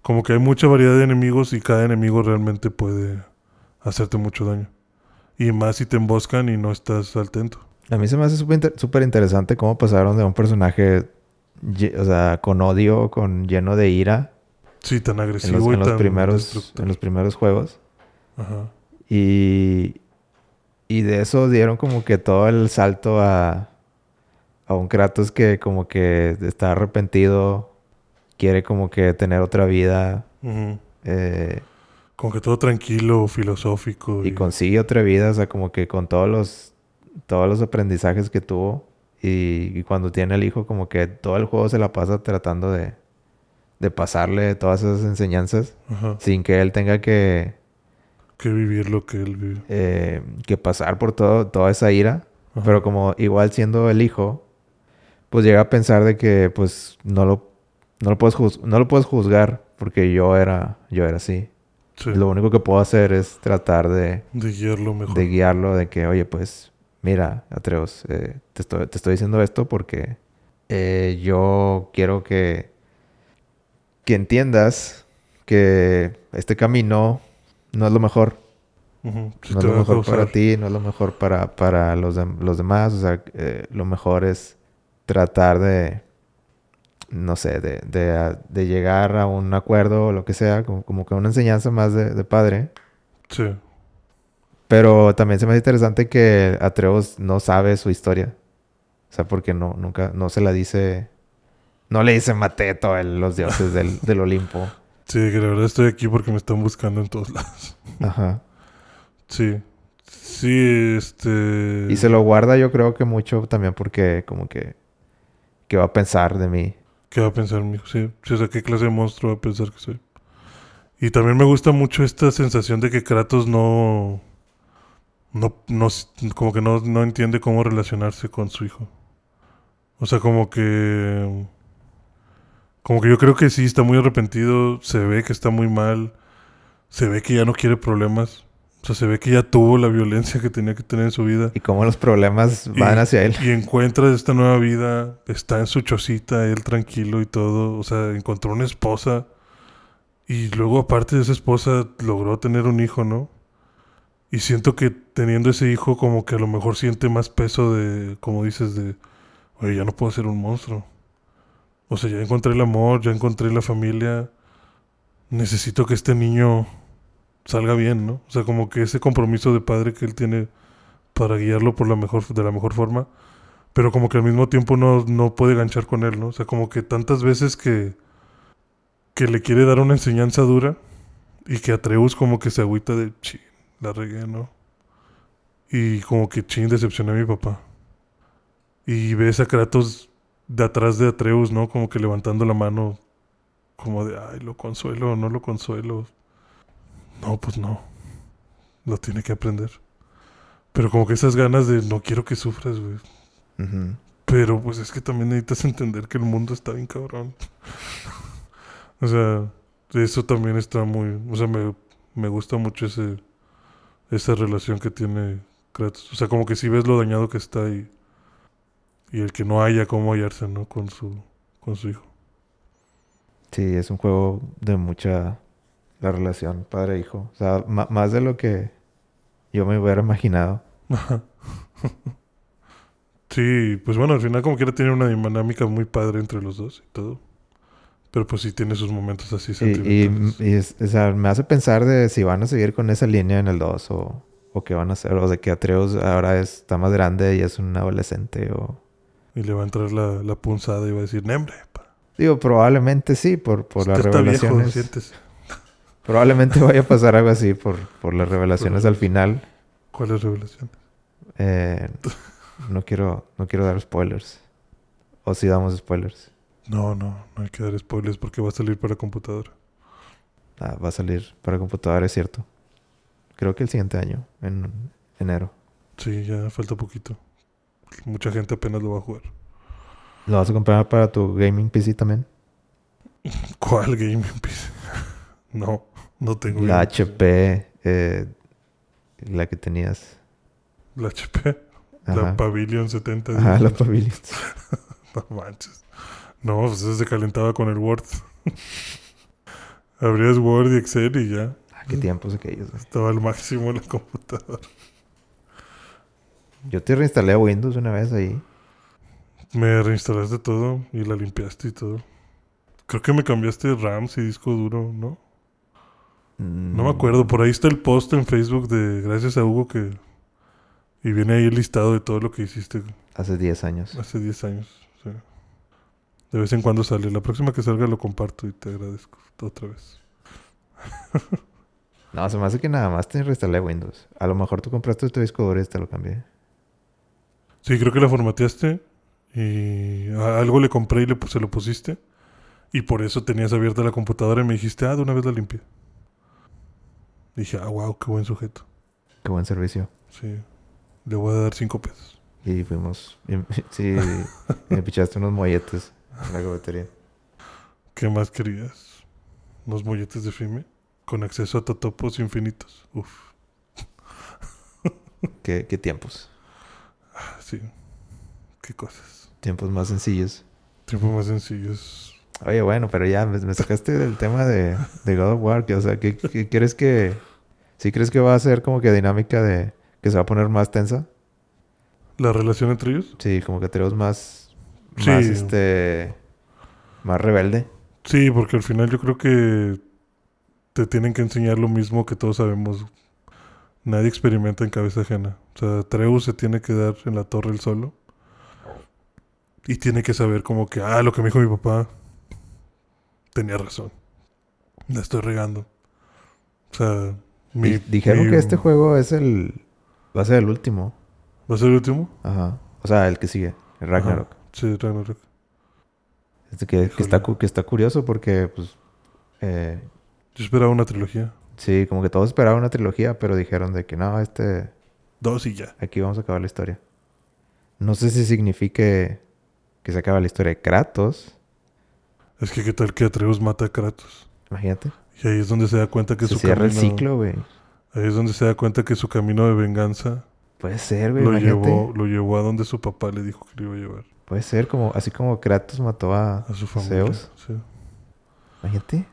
Como que hay mucha variedad de enemigos y cada enemigo realmente puede hacerte mucho daño. Y más si te emboscan y no estás atento. A mí se me hace súper inter- súper interesante cómo pasaron de un personaje, o sea, con odio, con lleno de ira Sí, tan en agresivo los, y en los tan primeros, en los primeros juegos. Ajá. Y, y de eso dieron como que todo el salto a, a un Kratos que como que está arrepentido, quiere como que tener otra vida Ujú. eh, Como que todo tranquilo, filosófico. y consigue otra vida, o sea, como que con todos los, todos los aprendizajes que tuvo. Y, y cuando tiene el hijo, como que todo el juego se la pasa tratando de, de pasarle todas esas enseñanzas Ajá. sin que él tenga que, Que vivir lo que él vive. eh, que pasar por todo, toda esa ira. Ajá. Pero como igual siendo el hijo, pues llega a pensar de que pues no lo, no lo puedes juz- no lo puedes juzgar porque yo era, yo era así. Sí, Lo único que puedo hacer es tratar de, de guiarlo mejor. de guiarlo, de que, oye, pues, mira, Atreus, eh, te, estoy, te estoy diciendo esto porque eh, yo quiero que, que entiendas que este camino no es lo mejor. Sí no es lo mejor para ti, no es lo mejor para, para los, los demás. O sea, eh, lo mejor es tratar de, no sé, de, de, a- de llegar a un acuerdo o lo que sea, como, como que una enseñanza más de, de padre. Sí. Pero también se me hace interesante que Atreus no sabe su historia. O sea, porque no, nunca, no se la dice, no le dice Mateto a los dioses del, del Olimpo. Sí, que la verdad estoy aquí porque me están buscando en todos lados. Ajá. Sí. Sí, este... Y se lo guarda yo creo que mucho también porque como que, que va a pensar de mí. ¿Qué va a pensar mi hijo? Sí, sí, o sea, ¿qué clase de monstruo va a pensar que soy? Y también me gusta mucho esta sensación de que Kratos no... No, no como que no, no entiende cómo relacionarse con su hijo. O sea, como que... Como que yo creo que sí, está muy arrepentido, se ve que está muy mal, se ve que ya no quiere problemas. O sea, se ve que ya tuvo la violencia que tenía que tener en su vida. Y cómo los problemas Y- van hacia él. Y encuentra esta nueva vida, está en su chocita, él tranquilo y todo. O sea, encontró una esposa. Y luego, aparte de esa esposa, logró tener un hijo, ¿no? Y siento que teniendo ese hijo, como que a lo mejor siente más peso de, como dices, de, oye, ya no puedo ser un monstruo. O sea, ya encontré el amor, ya encontré la familia. Necesito que este niño salga bien, ¿no? O sea, como que ese compromiso de padre que él tiene para guiarlo por la mejor, de la mejor forma, pero como que al mismo tiempo no, no puede ganchar con él, ¿no? O sea, como que tantas veces que, que le quiere dar una enseñanza dura y que Atreus como que se agüita de, chin, la regué, ¿no? Y como que, chin, decepcioné a mi papá. Y ves a Kratos de atrás de Atreus, ¿no? Como que levantando la mano, como de, ay, lo consuelo, no lo consuelo. No, pues no. Lo tiene que aprender. Pero como que esas ganas de no quiero que sufras, güey. Pero pues es que también necesitas entender que el mundo está bien cabrón. o sea, eso también está muy... O sea, me, me gusta mucho ese, esa relación que tiene Kratos. O sea, como que si ves lo dañado que está y, y el que no haya cómo hallarse, ¿no? Con su, con su hijo. Sí, es un juego de mucha la relación padre-hijo. O sea, más de lo que yo me hubiera imaginado. Sí, pues bueno, al final como quiera tiene una dinámica muy padre entre los dos y todo. Pero pues sí tiene sus momentos así Y, y, sentimentales. y es- o sea, me hace pensar de si van a seguir con esa línea en el 2 o, o qué van a hacer. O de que Atreus ahora es- está más grande y es un adolescente o... Y le va a entrar la, la punzada y va a decir, Nembre. Digo, probablemente sí, por, por las Usted viejo, revelaciones. siéntese. probablemente vaya a pasar algo así por, por las revelaciones al final. ¿Cuáles revelaciones? Eh, no quiero, no quiero dar spoilers. O si damos spoilers. No, no, no hay que dar spoilers porque va a salir para computadora. Ah, va a salir para computadora, es cierto. Creo que el siguiente año, en enero. Sí, ya falta poquito. Mucha gente apenas lo va a jugar. ¿Lo vas a comprar para tu gaming PC también? ¿Cuál gaming PC? no, no tengo. La. HP, eh, la que tenías. La HP. La Pavilion 70. Ajá la dices. Pavilions. No manches. No, pues eso se calentaba con el Word. Abrías Word y Excel y ya. Ah, qué tiempos aquellos. güey. Estaba al máximo la computadora. Yo te reinstalé Windows una vez ahí. Me reinstalaste todo y la limpiaste y todo. Creo que me cambiaste RAMs y disco duro, ¿no? No me acuerdo. Por ahí está el post en Facebook de gracias a Hugo que... Y viene ahí el listado de todo lo que hiciste Hace 10 años. hace 10 años. sí. De vez en cuando sale. La próxima que salga lo comparto y te agradezco otra vez. No, se me hace que nada más te reinstalé Windows. A lo mejor tú compraste tu disco duro y te lo cambié. Sí, creo que la formateaste y algo le compré y le, se lo pusiste. Y por eso tenías abierta la computadora y me dijiste, ah, de una vez la limpié. Dije, ah, wow, qué buen sujeto. Qué buen servicio. Sí, le voy a dar cinco pesos. Y fuimos. y- sí, me pichaste unos molletes en la cafetería. ¿Qué más querías? Unos molletes de FIME con acceso a totopos infinitos. Uf, ¿Qué, qué tiempos. Ah, sí, qué cosas. Tiempos más sencillos. Tiempos más sencillos. Oye, bueno, pero ya me, me sacaste del tema de, de God of War. que, o sea, ¿qué, qué crees que... ¿Sí crees que va a ser como que dinámica de... que se va a poner más tensa? ¿La relación entre ellos? Sí, como que tenemos más... Sí. Más, este... Más rebelde. Sí, porque al final yo creo que te tienen que enseñar lo mismo que todos sabemos. Nadie experimenta en cabeza ajena. O sea, Treus se tiene que dar en la torre el solo. Y tiene que saber como que, ah, lo que me dijo mi papá tenía razón. La estoy regando. O sea, mi... Di- Dijeron mi- que este juego es el... Va a ser el último. ¿Va a ser el último? Ajá. O sea, el que sigue. El Ragnarok. Sí, Ragnarok. Este que, que está, que está curioso porque, pues... eh, Yo esperaba una trilogía. Sí, como que todos esperaban una trilogía, pero dijeron de que no, este... Dos y ya. Aquí vamos a acabar la historia. No sé si signifique que se acaba la historia de Kratos. Es que qué tal que Atreus mata a Kratos. Imagínate. Y ahí es donde se da cuenta que Se su cierra el camino... ciclo, güey. Ahí es donde se da cuenta que su camino de venganza Puede ser, güey. lo Imagínate. llevó, lo llevó a donde su papá le dijo que lo iba a llevar. Puede ser como... Así como Kratos mató a... A su familia. Zeus. sí. Imagínate.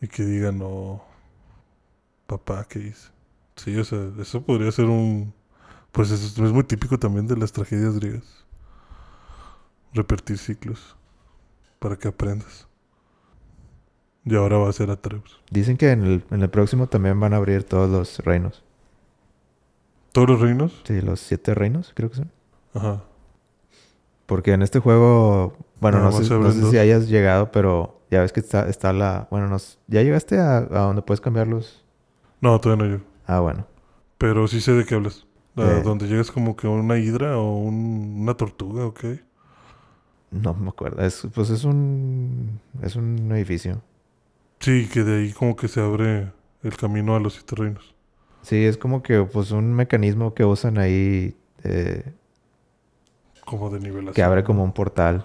Y que diga, no, papá, ¿qué hice? Sí, o sea, eso podría ser un... Pues eso es muy típico también de las tragedias griegas. Repetir ciclos. Para que aprendas. Y ahora va a ser Atreus. Dicen que en el, en el próximo también van a abrir todos los reinos. ¿Todos los reinos? Sí, los siete reinos, creo que son. Ajá. Porque en este juego... Bueno, Nada no más sé, no sé si hayas llegado, pero... Ya ves que está, está la... Bueno, nos, ¿ya llegaste a, a donde puedes cambiarlos? No, todavía no yo. Ah, bueno. Pero sí sé de qué hablas. Eh. Donde llegas como que una hidra o un- una tortuga, ¿ok? No me acuerdo. Es, pues es un... Es un edificio. Sí, que de ahí como que se abre el camino a los siete reinos. Sí, es como que pues un mecanismo que usan ahí... eh, Como de nivelación. que abre como un portal.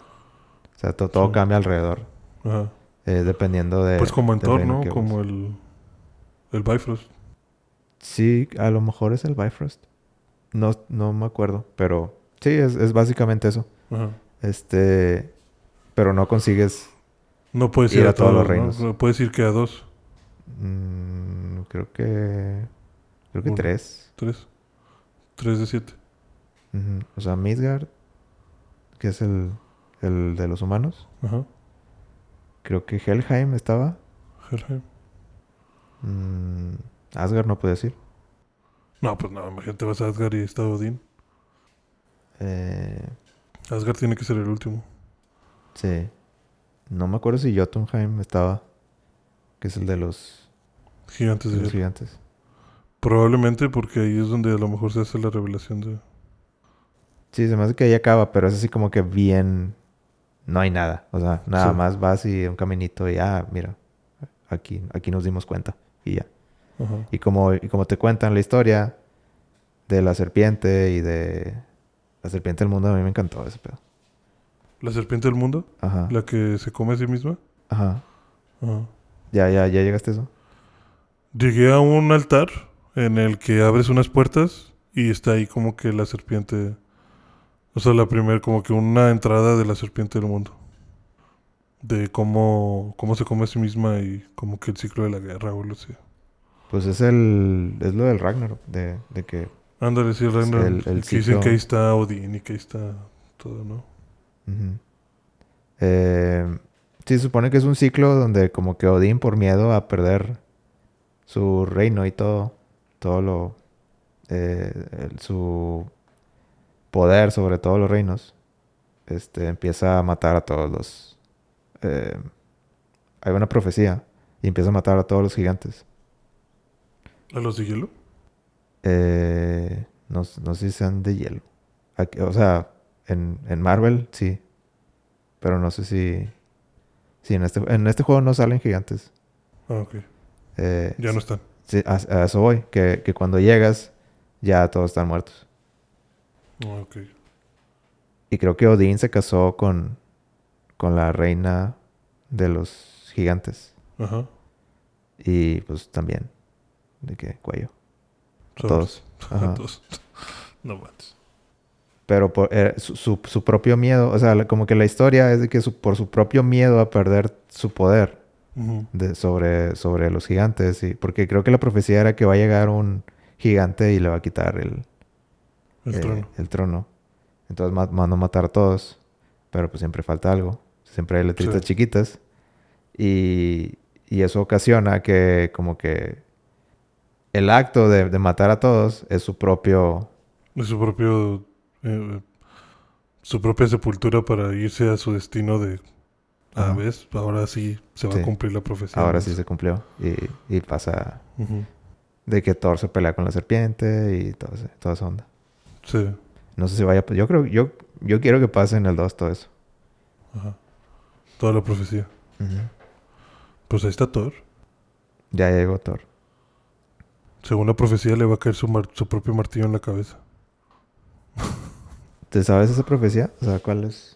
O sea, to- todo Sí. cambia alrededor. Ajá. eh, dependiendo de... Pues como en del Thor, reino ¿no? que Como el, el Bifrost. Sí, a lo mejor es el Bifrost. No, no me acuerdo, pero sí, es, es básicamente eso. Ajá. Este, pero no consigues, No puedes Ir ir a a todos los reinos. ¿no? Puedes ir que a dos, mm, creo que, creo que Uno. tres. tres. Tres de siete. Ujú. O sea, Midgard, que es el, el de los humanos. Ajá. Creo que Helheim estaba. Helheim. Mm, Asgard no puede decir. No, pues no, imagínate vas a Asgard y está Odín. Eh, Asgard tiene que ser el último. Sí. No me acuerdo si Jotunheim estaba. Que es el de los, Gigantes de de los hielo. gigantes. Probablemente porque ahí es donde a lo mejor se hace la revelación de... Sí, se me hace que ahí acaba, pero es así como que bien. No hay nada. O sea, nada Sí. más vas y un caminito y ah, mira. Aquí, aquí nos dimos cuenta. Y ya. Ajá. Y como, y como te cuentan la historia de la serpiente y de. La serpiente del mundo, a mí me encantó ese pedo. La serpiente del mundo, Ajá. la que se come a sí misma. Ajá. Ajá. Ya, ya, ya llegaste a eso. Llegué a un altar en el que abres unas puertas y está ahí como que la serpiente... O sea, la primera, como que una entrada de la serpiente del mundo. De cómo, cómo se come a sí misma y como que el ciclo de la guerra o lo sé. Pues es el. Es lo del Ragnarok. De, de que. Ándale, sí, el Ragnarok, el- el que dicen que ahí está Odín y que ahí está todo, ¿no? Eh, sí, se supone que es un ciclo donde como que Odín por miedo a perder su reino y todo, todo lo, eh, el- su poder sobre todos los reinos, este, empieza a matar a todos los, eh, hay una profecía y empieza a matar a todos los gigantes. ¿A los de hielo? Eh, no, no sé si sean de hielo. Aquí- o sea, en, en Marvel sí. Pero no sé si. Sí, en este, en este juego no salen gigantes. Ah, ok. Eh, Ya no están. sí, a, a eso voy. Que, que cuando llegas, ya todos están muertos. Ah, ok. Y creo que Odín se casó con, con la reina de los gigantes. Ajá. Y pues también. ¿De qué? Cuello. A todos. Ajá. todos. no mates. Pero por, eh, su, su- su propio miedo, o sea, como que la historia es de que su- por su propio miedo a perder su poder de, sobre, sobre los gigantes, y, porque creo que la profecía era que va a llegar un gigante y le va a quitar el, El eh, trono. el trono. Entonces mandó matar a todos, pero pues siempre falta algo, siempre hay letritas Sí. chiquitas, y, y eso ocasiona que como que el acto de, de matar a todos es su propio... De su propio... eh, su propia sepultura para irse a su destino de... Ah. ¿ves? Ahora sí se va Sí. a cumplir la profecía. Ahora ¿no? sí se cumplió y, y pasa de que Thor se pelea con la serpiente y todo ese- toda esa onda. Sí. No sé si vaya... Yo creo... Yo, yo quiero que pase en el 2 todo eso. Ajá. Toda la profecía. Pues ahí está Thor. Ya llegó Thor. Según la profecía le va a caer su, mar- su propio martillo en la cabeza. ¿Te sabes esa profecía? O sea, ¿cuál es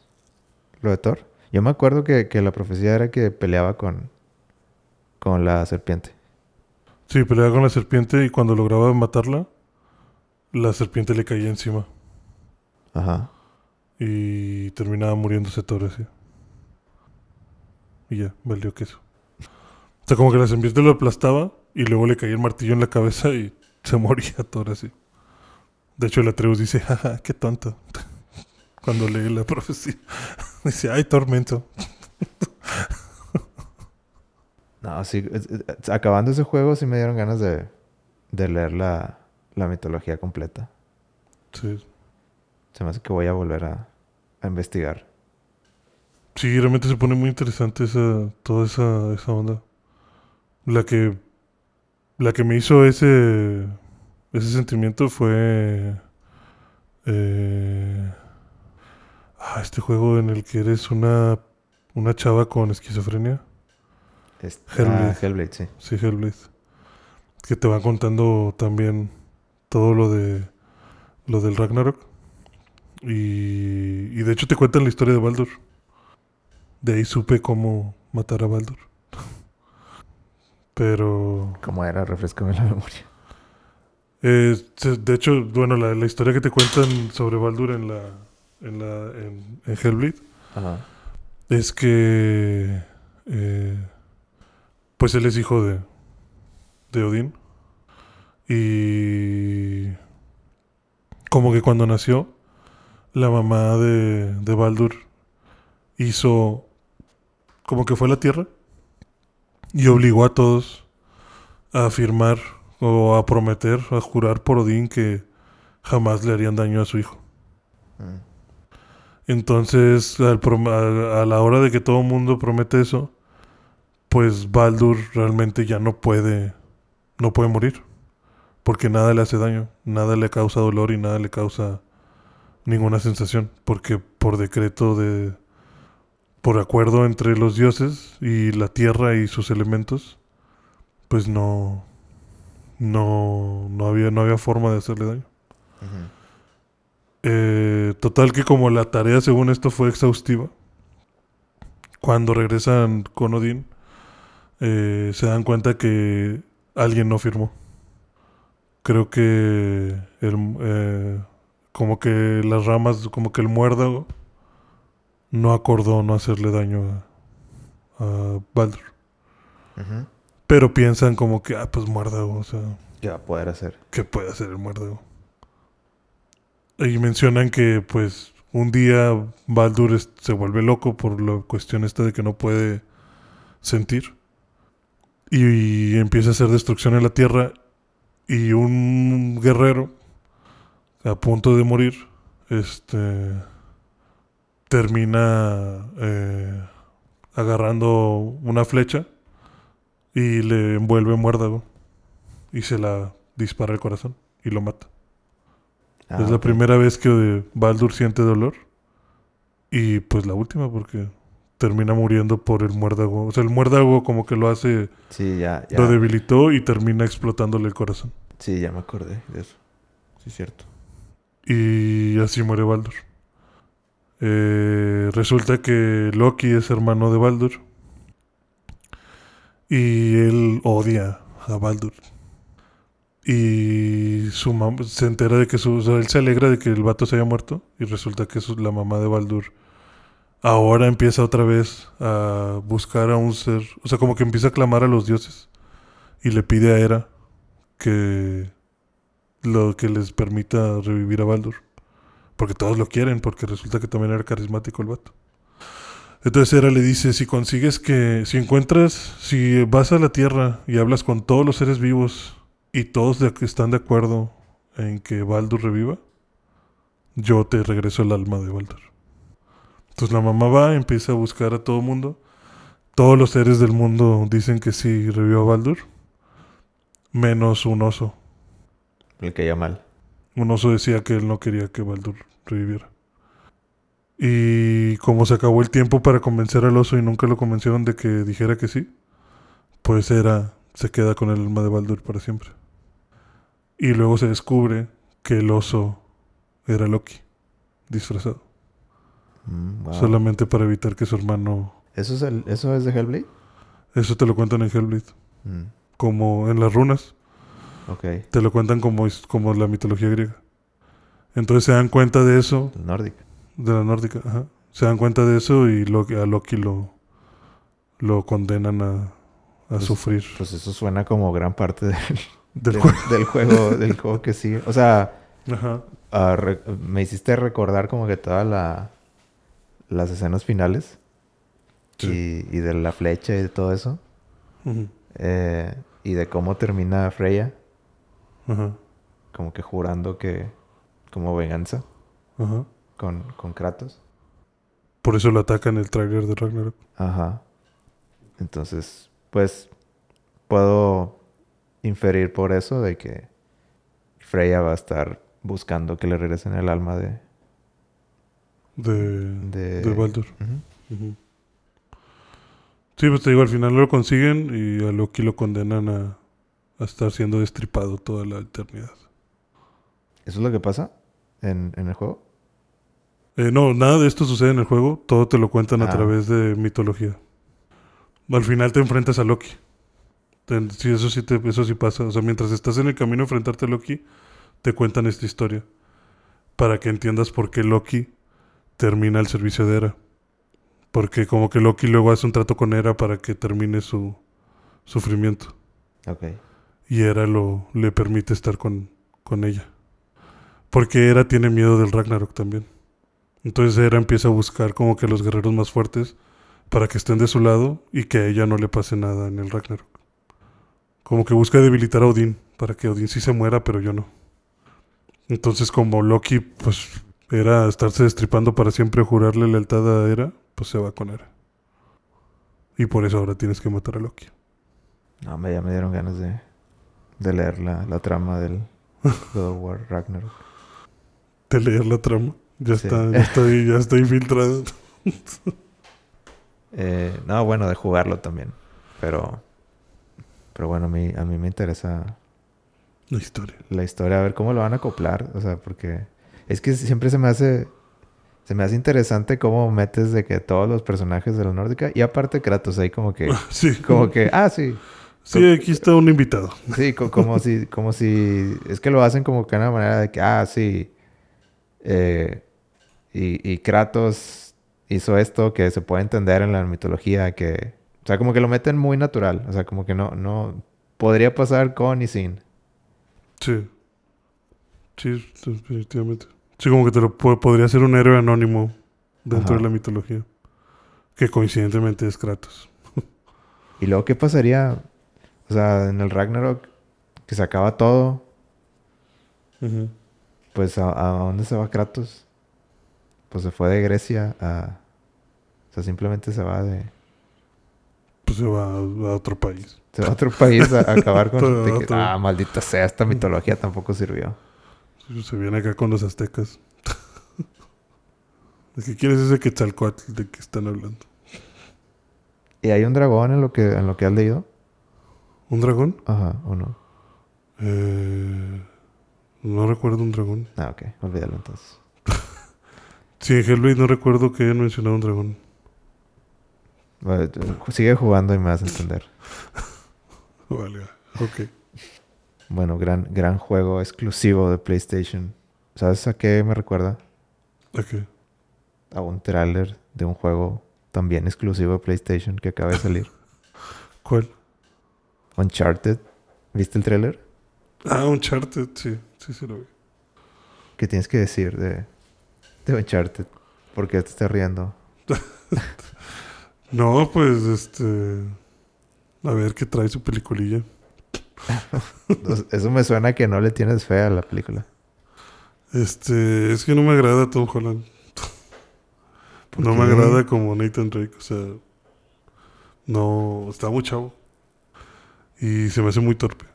lo de Thor? Yo me acuerdo que, que la profecía era que peleaba con, con la serpiente. Sí, peleaba con la serpiente y cuando lograba matarla, la serpiente le caía encima. Ajá. Y terminaba muriéndose Thor así. Y ya, valió queso. O sea, como que la serpiente lo aplastaba y luego le caía el martillo en la cabeza y se moría Thor así. De hecho, el Atreus dice, jaja, qué tonto. Cuando lee la profecía. dice, ay, tormento. No, sí. acabando ese juego sí me dieron ganas de, de leer la, la mitología completa. Sí. Se me hace que voy a volver a, a investigar. Sí, realmente se pone muy interesante esa, toda esa, esa onda. La que, la que me hizo ese, ese sentimiento fue eh, ah, este juego en el que eres una, una chava con esquizofrenia. Este, Hellblade. ah, Hellblade, sí. Sí, Hellblade. Que te van contando también todo lo de lo del Ragnarok. Y, y de hecho te cuentan la historia de Baldur. De ahí supe cómo matar a Baldur. Pero ¿Cómo era? Refrescame la memoria. eh, de hecho, bueno, la, la historia que te cuentan sobre Baldur en la en la en, en Hellblade Ajá. es que eh, pues él es hijo de de Odín y como que cuando nació la mamá de, de Baldur hizo como que fue a la tierra y obligó a todos a afirmar o a prometer, a jurar por Odín que jamás le harían daño a su hijo. Mm. Entonces, al a la hora de que todo el mundo promete eso, pues Baldur realmente ya no puede, no puede morir. Porque nada le hace daño, nada le causa dolor y nada le causa ninguna sensación. Porque por decreto de, por acuerdo entre los dioses y la tierra y sus elementos, pues no, no, no había, no había forma de hacerle daño. Eh, total que como la tarea según esto fue exhaustiva, cuando regresan con Odín, eh, se dan cuenta que alguien no firmó. Creo que el, eh, como que las ramas, como que el muérdago no acordó no hacerle daño a, a Baldur. Pero piensan como que, ah, pues muérdago, o sea, ¿Qué va a poder hacer? ¿Qué puede hacer el muérdago? Y mencionan que, pues, un día Baldur se vuelve loco por la cuestión esta de que no puede sentir. Y, empieza a hacer destrucción en la tierra. Y un guerrero, a punto de morir, este. Termina eh, agarrando una flecha y le envuelve muérdago y se la dispara el corazón y lo mata. Ah, es la primera vez que Baldur siente dolor y pues la última porque termina muriendo por el muérdago. O sea, el muérdago como que lo hace, Sí, ya, ya. lo debilitó y termina explotándole el corazón. Sí, ya me acordé de eso. Sí, cierto. Y así muere Baldur. Eh, resulta que Loki es hermano de Baldur. Y él odia a Baldur. Y su mamá se entera de que su. o sea, él se alegra de que el vato se haya muerto. Y resulta que la mamá de Baldur ahora empieza otra vez a buscar a un ser. O sea, como que empieza a clamar a los dioses. Y le pide a Hera que lo que les permita revivir a Baldur. Porque todos lo quieren, porque resulta que también era carismático el vato. Entonces Hera le dice, si consigues que, si encuentras, si vas a la Tierra y hablas con todos los seres vivos y todos de- están de acuerdo en que Baldur reviva, yo te regreso el alma de Baldur. Entonces la mamá va, empieza a buscar a todo mundo. Todos los seres del mundo dicen que sí revivió a Baldur, menos un oso. El que ya mal. Un oso decía que él no quería que Baldur reviviera. Y como se acabó el tiempo para convencer al oso y nunca lo convencieron de que dijera que sí, pues era se queda con el alma de Baldur para siempre. Y luego se descubre que el oso era Loki, disfrazado, Mm, wow. solamente para evitar que su hermano... ¿Eso, es el, ¿Eso es de Hellblade? Eso te lo cuentan en Hellblade, Mm, como en las runas. Te lo cuentan como, como la mitología griega. Entonces se dan cuenta de eso El Nordic. De la nórdica, ajá. Se dan cuenta de eso y Loki- a Loki lo, lo condenan a, a Pues- sufrir Pues eso suena como gran parte del, del del- juego. del juego, del juego que sigue. O sea, Ajá. re- me hiciste recordar como que todas la, las escenas finales. Sí. Y, y de la flecha y de todo eso. Eh, y de cómo termina Freya. Ajá. Como que jurando que... Como venganza. Ajá. Con, con Kratos. Por eso lo atacan el tráiler de Ragnarok. Ajá. Entonces, pues... Puedo inferir por eso de que... Freya va a estar buscando que le regresen el alma de... De, De, de Baldur. Sí, pues te digo, al final lo consiguen y a Loki lo condenan a, a estar siendo destripado toda la eternidad. ¿Eso es lo que pasa en, en el juego? Eh, no, nada de esto sucede en el juego. Todo te lo cuentan a Ah. través de mitología. Al final te enfrentas a Loki. Te- sí, eso sí, te, eso sí pasa. O sea, mientras estás en el camino a enfrentarte a Loki, te cuentan esta historia. Para que entiendas por qué Loki termina el servicio de Hera. Porque como que Loki luego hace un trato con Hera para que termine su sufrimiento. Ok. Y Hera lo, le permite estar con, con ella. Porque Hera tiene miedo del Ragnarok también. Entonces Hera empieza a buscar como que los guerreros más fuertes para que estén de su lado y que a ella no le pase nada en el Ragnarok. Como que busca debilitar a Odín para que Odín sí se muera, pero yo no. Entonces como Loki pues era estarse destripando para siempre jurarle lealtad a Era, pues se va con Era. Y por eso ahora tienes que matar a Loki. No, me, ya me dieron ganas de, de leer la, la trama del God of War Ragnarok. De leer la trama. Ya Sí. está, ya ahí, ya está infiltrado. Eh, no, bueno, de jugarlo también. Pero, pero bueno, a mí, a mí me interesa La historia. la historia, a ver cómo lo van a acoplar. O sea, porque es que siempre se me hace, se me hace interesante cómo metes de que todos los personajes de la nórdica y aparte Kratos ahí como que, Sí. como que, ah, sí, Sí, aquí está un invitado. sí, co- como si, como si, es que lo hacen como que de una manera de que, ah, sí, eh, y, y Kratos hizo esto que se puede entender en la mitología, que, o sea, como que lo meten muy natural, o sea, como que no, no, podría pasar con y sin. Sí. Sí, definitivamente. Sí, como que te lo po- podría ser un héroe anónimo dentro Ajá. de la mitología. Que coincidentemente es Kratos. Y luego, ¿qué pasaría? O sea, en el Ragnarok, que se acaba todo, pues ¿a, a dónde se va Kratos? Pues se fue de Grecia a... O sea, simplemente se va de... Pues se va a, a otro país. Se va a otro país a, a acabar con... Pero otro- ah, maldita sea, esta mitología tampoco sirvió. Se viene acá con los aztecas. ¿De qué quién es ese Quetzalcoatl de que están hablando? ¿Y hay un dragón en lo que, en lo que has leído? ¿Un dragón? Ajá, ¿o no? Eh, no recuerdo un dragón. Ah, ok. Olvídalo entonces. Sí, en Hellblade no recuerdo que hayan mencionado un dragón. Sigue jugando y me vas a entender. Vale, ok. Bueno, gran, gran juego exclusivo de PlayStation. ¿Sabes a qué me recuerda? Ok. a un tráiler de un juego también exclusivo de PlayStation que acaba de salir. ¿Cuál? Uncharted. ¿Viste el tráiler? Ah, Uncharted, sí. Sí, sí lo vi. ¿Qué tienes que decir de, de Uncharted? ¿Por qué te estás riendo? No, pues, este... A ver qué trae su peliculilla. Os- Eso me suena que no le tienes fe a la película. Este... Es que no me agrada Tom Holland. ¿Por No qué? me agrada como Nathan Drake. O sea... No... Está muy chavo. Y se me hace muy torpe.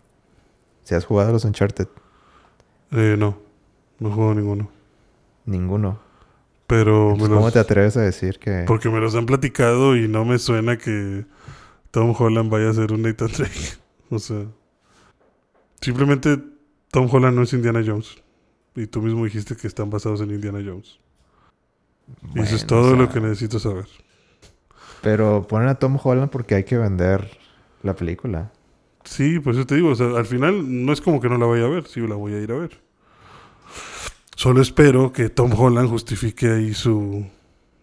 Si has jugado a los Uncharted, Eh, no. No juego ninguno. ninguno. Pero me Entonces, los... ¿Cómo te atreves a decir que... Porque me los han platicado y no me suena que Tom Holland vaya a ser un Nathan Drake. O sea, simplemente Tom Holland no es Indiana Jones. Y tú mismo dijiste que están basados en Indiana Jones. y eso es todo o lo que necesito saber. Pero ponen a Tom Holland porque hay que vender la película. Sí, pues eso te digo. O sea, al final no es como que no la vaya a ver. Sí, la voy a ir a ver. Solo espero que Tom Holland justifique ahí su,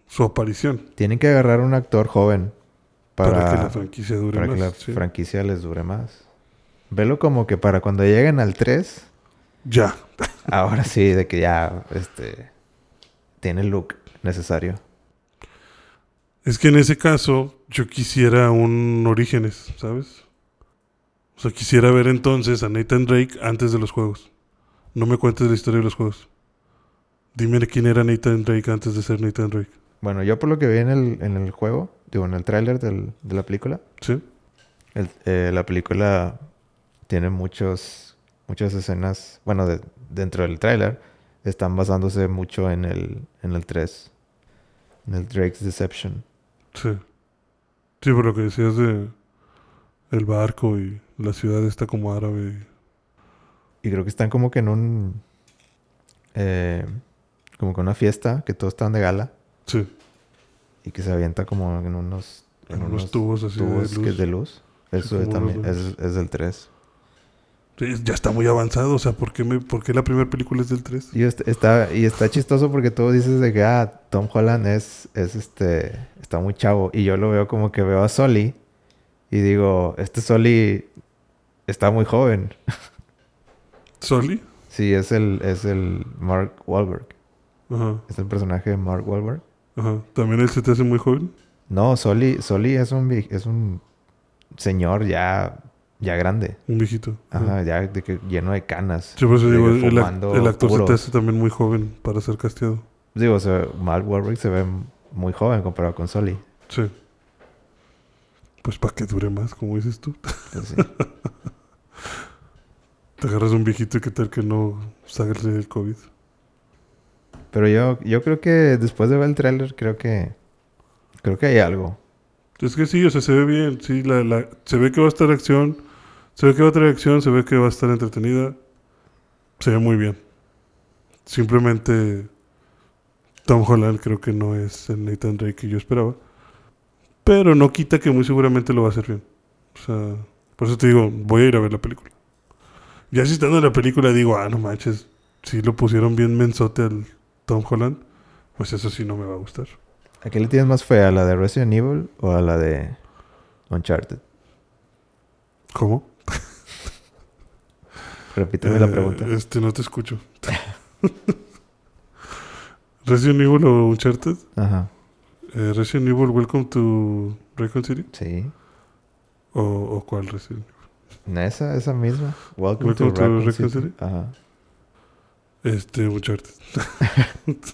su aparición. Tienen que agarrar un actor joven Para, para, que la franquicia dure para más. que la sí. franquicia les dure más. Velo como que para cuando lleguen al 3, Ya. ahora sí, de que ya este tiene el look necesario. Es que en ese caso yo quisiera un Orígenes, ¿sabes? O sea, quisiera ver entonces a Nathan Drake antes de los juegos. No me cuentes la historia de los juegos. Dime quién era Nathan Drake antes de ser Nathan Drake. Bueno, yo por lo que vi en el, en el juego, digo, en el tráiler de la película, ¿Sí? el- eh, la película tiene muchos, muchas escenas, bueno, de- dentro del tráiler, están basándose mucho en el, en el 3, en el Drake's Deception. Sí. Sí, por lo que decías de el barco y la ciudad está como árabe. Y creo que están como que en un, eh, como que una fiesta, que todos están de gala. Sí. y que se avienta como en unos, En unos tubos así de tubos que luz. de luz. Eso es también es, es del 3. Sí, Ya está muy avanzado. O sea, ¿por qué, me, por qué la primera película es del 3? Y est- está, y está chistoso porque tú dices de que ah, Tom Holland es, es este, está muy chavo. Y yo lo veo como que veo a Soli y digo, este Soli está muy joven. ¿Soli? Sí, es el, es el Mark Wahlberg. Ajá. Es el personaje de Mark Wahlberg. Ajá. ¿También él se te hace muy joven? No, Soli, Soli es un, es un señor ya Ya grande. Un viejito. Ajá, ya de que lleno de canas. Yo por eso De digo, el, actor se te hace también muy joven para ser casteado. Digo, o sea, Mark Wahlberg se ve muy joven comparado con Sully. Sí. Pues para que dure más, como dices tú. Pues sí. Te agarras un viejito y qué tal que no salga del COVID. Pero yo, yo creo que después de ver el tráiler, creo que... Creo que hay algo. Es que sí, o sea, se ve bien. Sí, la, la, se ve que va a estar acción. Se ve que va a tener acción. Se ve que va a estar entretenida. Se ve muy bien. Simplemente Tom Holland creo que no es el Nathan Drake que yo esperaba. Pero no quita que muy seguramente lo va a hacer bien. O sea, por eso te digo, voy a ir a ver la película. Ya en la película digo, ah, no manches, si lo pusieron bien mensote al Tom Holland, pues eso sí no me va a gustar. ¿A qué le tienes más fe? ¿A la de Resident Evil o a la de Uncharted? ¿Cómo? Repíteme la Eh, pregunta. Este, no te escucho. Resident Evil o Uncharted. Ajá. Eh, Resident Evil Welcome to Raccoon City. Sí. ¿O, o cuál Resident Evil? Esa, esa misma. Welcome, Welcome to, to Raccoon City. City. Ajá. Este, Uncharted.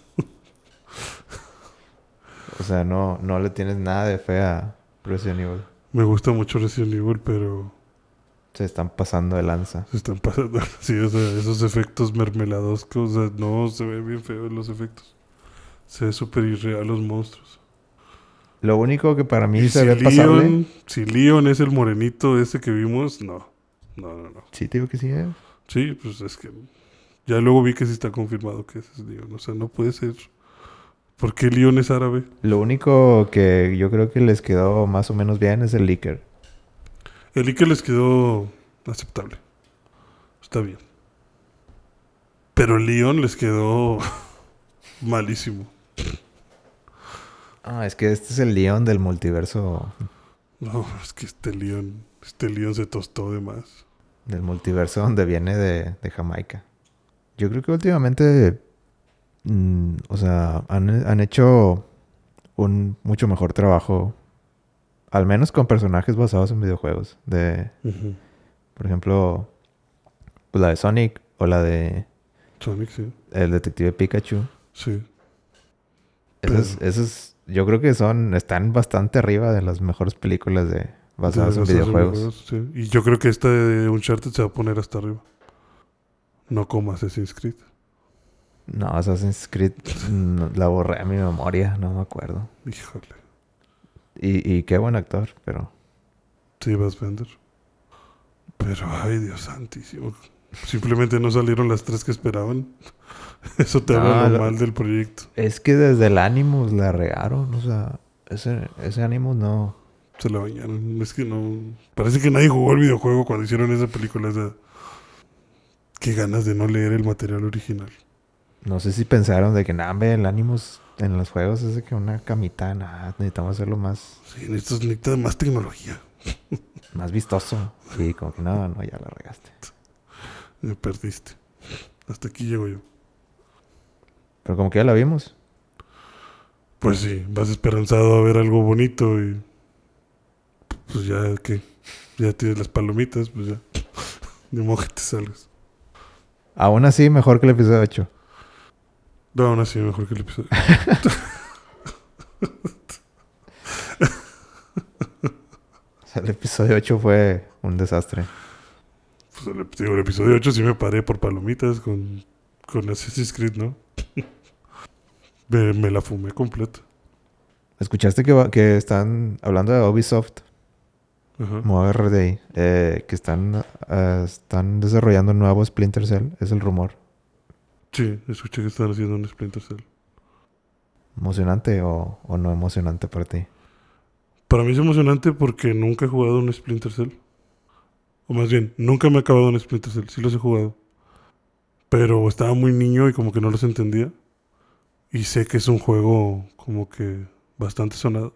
O sea, no, no le tienes nada de fe a Resident Evil. Me gusta mucho Resident Evil, pero Se están pasando de lanza. se están pasando. Sí, o sea, esos efectos mermelados. O sea, no, se ven bien feos los efectos. Se ve súper irreal los monstruos. Lo único que para mí Y se si ve pasable... Si Leon es el morenito ese que vimos, no. No, no, no. Sí, te digo que sí es. Sí, pues es que ya luego vi que sí está confirmado que ese es Leon. O sea, no puede ser. ¿Por qué Leon es árabe? Lo único que yo creo que les quedó más o menos bien es el Licker. El Ike les quedó aceptable. Está bien. Pero Leon les quedó malísimo. Ah, es que este es el León del multiverso. No, es que este Leon, este Leon se tostó de más. Del multiverso donde viene de, de Jamaica. Yo creo que últimamente. mm, o sea, han, han hecho un mucho mejor trabajo. Al menos con personajes basados en videojuegos. De, por ejemplo, pues la de Sonic o la de Sonic, sí. El Detective Pikachu. Sí. Esas, Pero- esas, yo creo que son, están bastante arriba de las mejores películas de basadas De- en videojuegos. sí. Y yo creo que esta de Uncharted se va a poner hasta arriba. No como Assassin's Creed. No, Assassin's Creed la borré a mi memoria, no me acuerdo. Híjole. Y, y qué buen actor, pero Sí, vas a vender. Pero, ay, Dios santísimo. Simplemente no salieron las tres que esperaban. Eso te No, habla lo- mal del proyecto. es que desde el Animus la regaron, o sea, ese, ese Animus no. Se la bañaron. Es que no. Parece que nadie jugó el videojuego cuando hicieron esa película. Esa... Qué ganas de no leer el material original. No sé si pensaron de que nada, el Animus en los juegos es de que una camita, nada, necesitamos hacerlo más, Sí, necesitas, más tecnología. más vistoso. Y como que no, no, ya la regaste. Me perdiste. Hasta aquí llego yo. Pero como que ya la vimos. Pues sí, vas esperanzado a ver algo bonito y. Pues ya que. Ya tienes las palomitas, pues ya. Ni modo que te salgas. Aún así, mejor que el episodio 8. No, aún así, mejor que el episodio. O sea, el episodio 8 fue un desastre. Pues el, digo, el episodio 8 sí me paré por palomitas con, con Assassin's Creed, ¿no? me, me la fumé completa. ¿Escuchaste que, va- que están hablando de Ubisoft? Ajá. De ahí. eh, que están, eh, están desarrollando un nuevo Splinter Cell. Es el rumor. Sí, escuché que están haciendo un Splinter Cell. ¿Emocionante o, o no emocionante para ti? Para mí es emocionante porque nunca he jugado un Splinter Cell. O más bien, nunca me he acabado un Splinter Cell. Sí los he jugado. Pero estaba muy niño y como que no los entendía. Y sé que es un juego como que bastante sonado.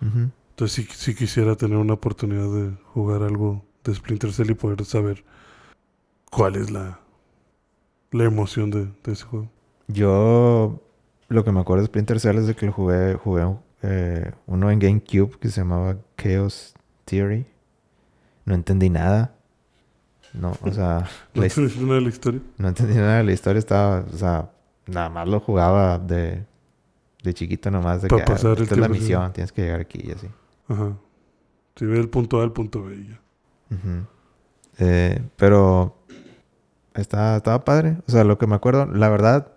Entonces sí, sí quisiera tener una oportunidad de jugar algo de Splinter Cell y poder saber cuál es la, la emoción de, de ese juego. Yo lo que me acuerdo de Splinter Cell es de que lo jugué, jugué eh, uno en GameCube que se llamaba Chaos Theory. No entendí nada. No, o sea, ¿No la entendiste nada de la historia? No entendí nada de la historia, estaba, o sea, nada más lo jugaba de, de chiquito nomás, de Pa' que ah, pasar el esta es la misión, tienes que llegar aquí y así. Ajá. Si ve del punto A al punto B y ya. Ujú. Eh, pero estaba, estaba padre, o sea, lo que me acuerdo, la verdad,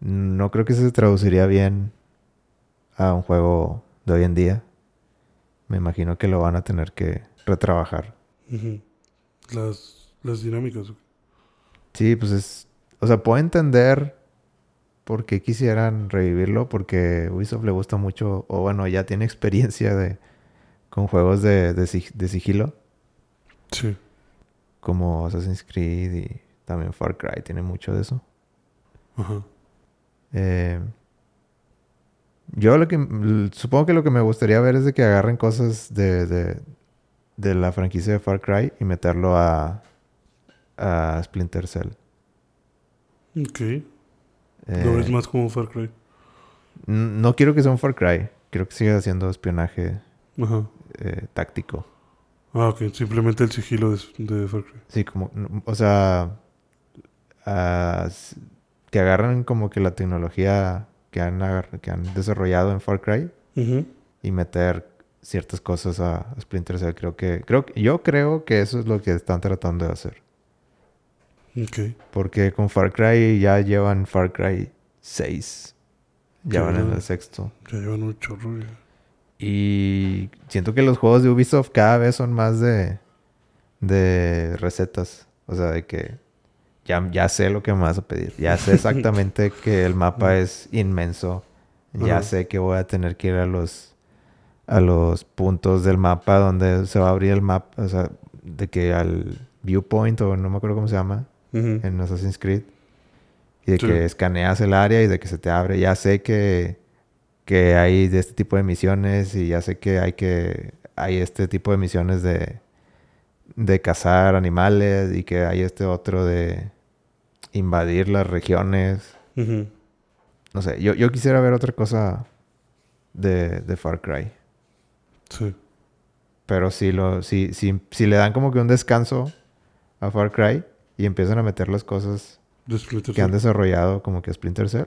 no creo que se traduciría bien a un juego de hoy en día. Me imagino que lo van a tener que retrabajar. Las, las dinámicas. Sí, pues es. O sea, puedo entender por qué quisieran revivirlo, porque Ubisoft le gusta mucho, o bueno, ya tiene experiencia de con juegos de, de, de sigilo, Sí. como Assassin's Creed y también Far Cry, tiene mucho de eso. Ajá. Eh, yo lo que supongo que lo que me gustaría ver es de que agarren cosas de, de, de la franquicia de Far Cry y meterlo a, a Splinter Cell. Ok. Eh, Lo ves más como Far Cry. No quiero que sea un Far Cry. Quiero que siga haciendo espionaje Ajá. eh, táctico. Ah, ok. Simplemente el sigilo de, de Far Cry. Sí, como... O sea... que agarran como que la tecnología que han, agar- que han desarrollado en Far Cry y meter ciertas cosas a Splinter Cell. Creo que... Creo, yo creo que eso es lo que están tratando de hacer. Ok. Porque con Far Cry ya llevan Far Cry 6. Ya van en el sexto. Ya llevan un chorro. ya. Y siento que los juegos de Ubisoft cada vez son más de, de recetas. O sea, de que ya, ya sé lo que me vas a pedir. Ya sé exactamente que el mapa es inmenso. Ya sé que voy a tener que ir a los, a los puntos del mapa donde se va a abrir el mapa. O sea, de que al viewpoint o no me acuerdo cómo se llama en Assassin's Creed. Y de Sí. que escaneas el área y de que se te abre. Ya sé que, que hay de este tipo de misiones y ya sé que hay que hay este tipo de misiones de, de cazar animales y que hay este otro de invadir las regiones. No sé, yo, yo quisiera ver otra cosa de, de Far Cry. Sí. Pero si, lo, si, si, si le dan como que un descanso a Far Cry y empiezan a meter las cosas que han desarrollado como que Splinter Cell,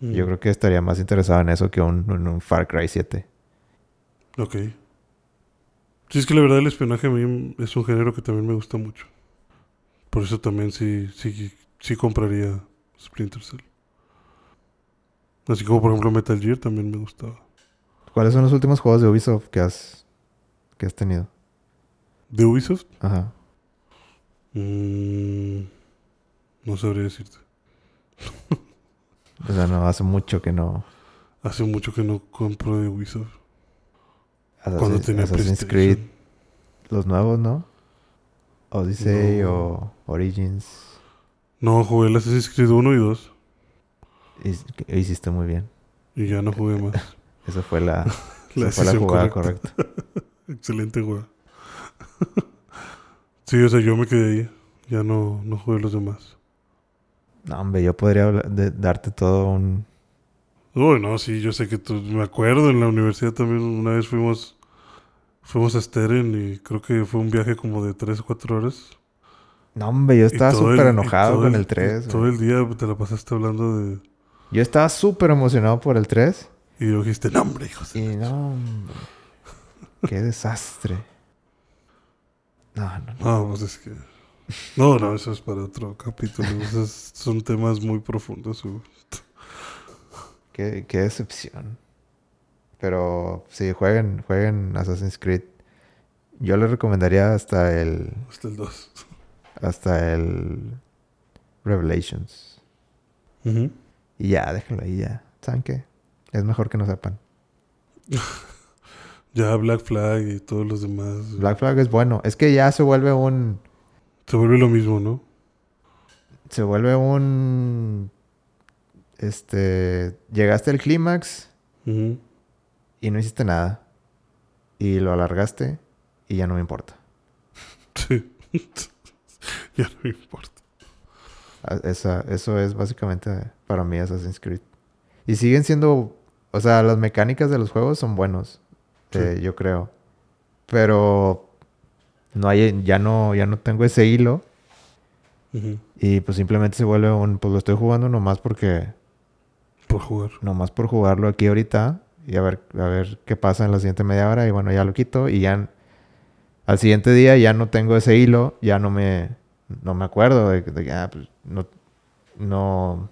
yo creo que estaría más interesado en eso que un, en un Far Cry 7. Ok. Sí, es que la verdad el espionaje a mí es un género que también me gusta mucho. Por eso también sí, sí, sí compraría Splinter Cell. Así como por ejemplo Metal Gear también me gustaba. ¿Cuáles son los últimos juegos de Ubisoft que has, que has tenido? ¿De Ubisoft? Ajá. Mm, no sabría decirte. O sea, no, hace mucho que no. Hace mucho que no compro de Ubisoft. Cuando Assassin's, tenía Assassin's. Creed, los nuevos, ¿no? Odyssey No. o Origins. No, jugué el Assassin's Creed 1 y 2. Hic- que Hiciste muy bien. Y ya no jugué más. Esa fue la, La esa fue la decisión jugada correcta. correcta. Excelente juego. sí, o sea, yo me quedé ahí. Ya no, no jugué los demás. No, hombre, yo podría hablar de- darte todo un... Uy, no, sí, yo sé que tú, me acuerdo en la universidad también una vez fuimos fuimos a Steren y creo que fue un viaje como de 3 o 4 horas. No, hombre, yo estaba el- súper enojado con el 3. Todo el día te la pasaste hablando de... Yo estaba súper emocionado por el 3. Y dijiste, no, hombre, hijos. Y no, hombre. Qué desastre. No, no, no. No, pues es que... No, no, eso es para otro capítulo. Esos son temas muy profundos. Qué, qué decepción. Pero sí, jueguen, jueguen Assassin's Creed. Yo les recomendaría hasta el. Hasta el 2. Hasta el. Revelations. Y ya, déjenlo ahí ya. ¿Saben qué? Es mejor que no sepan. Ya Black Flag y todos los demás. Black Flag es bueno. Es que ya se vuelve un. Se vuelve lo mismo, ¿no? Se vuelve un. Este. Llegaste al clímax y no hiciste nada. Y lo alargaste y ya no me importa. Sí. ya no me importa. A- Esa, eso es básicamente para mí Assassin's Creed. Y siguen siendo, o sea, las mecánicas de los juegos son buenos, Sí. eh, yo creo. Pero no hay, ya no, ya no tengo ese hilo. Y pues simplemente se vuelve un, pues lo estoy jugando nomás porque, Por jugar. nomás por jugarlo aquí ahorita y a ver, a ver qué pasa en la siguiente media hora y bueno, ya lo quito y ya al siguiente día ya no tengo ese hilo, ya no me, no me acuerdo de que, ah, pues, no, no,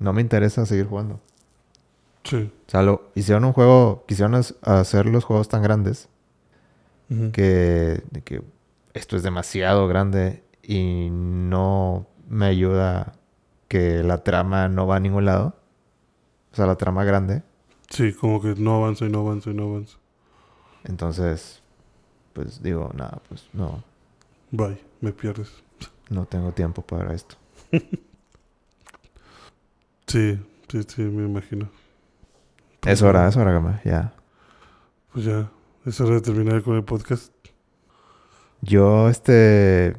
no me interesa seguir jugando. Sí. O sea, lo, hicieron un juego, quisieron hacer los juegos tan grandes que, de que esto es demasiado grande y no me ayuda que la trama no va a ningún lado. O sea, la trama grande. Sí, como que no avanza y no avanza y no avanza. Entonces, pues digo, nada, pues no, Bye, me pierdes. no tengo tiempo para esto. Sí, sí, sí, me imagino. Es hora, es hora, Gama, ya. Pues ya, es hora de terminar con el podcast. Yo, este,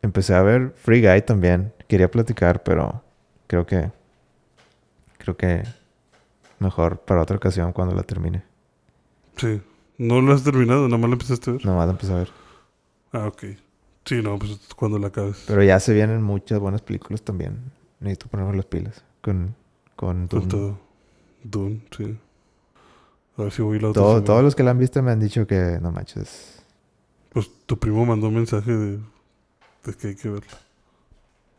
empecé a ver Free Guy también. Quería platicar, pero creo que, creo que mejor para otra ocasión cuando la termine. Sí. No lo has terminado, nada más lo empezaste a ver. Nomás la empecé a ver. Ah, ok. Sí, no, pues cuando la acabes. Pero ya se vienen muchas buenas películas también. Necesito ponerme las pilas con, con, Con todo. Dune, sí. A ver si voy la otra Todo- todos los que la han visto me han dicho que no manches. Pues tu primo mandó un mensaje de, de que hay que verla.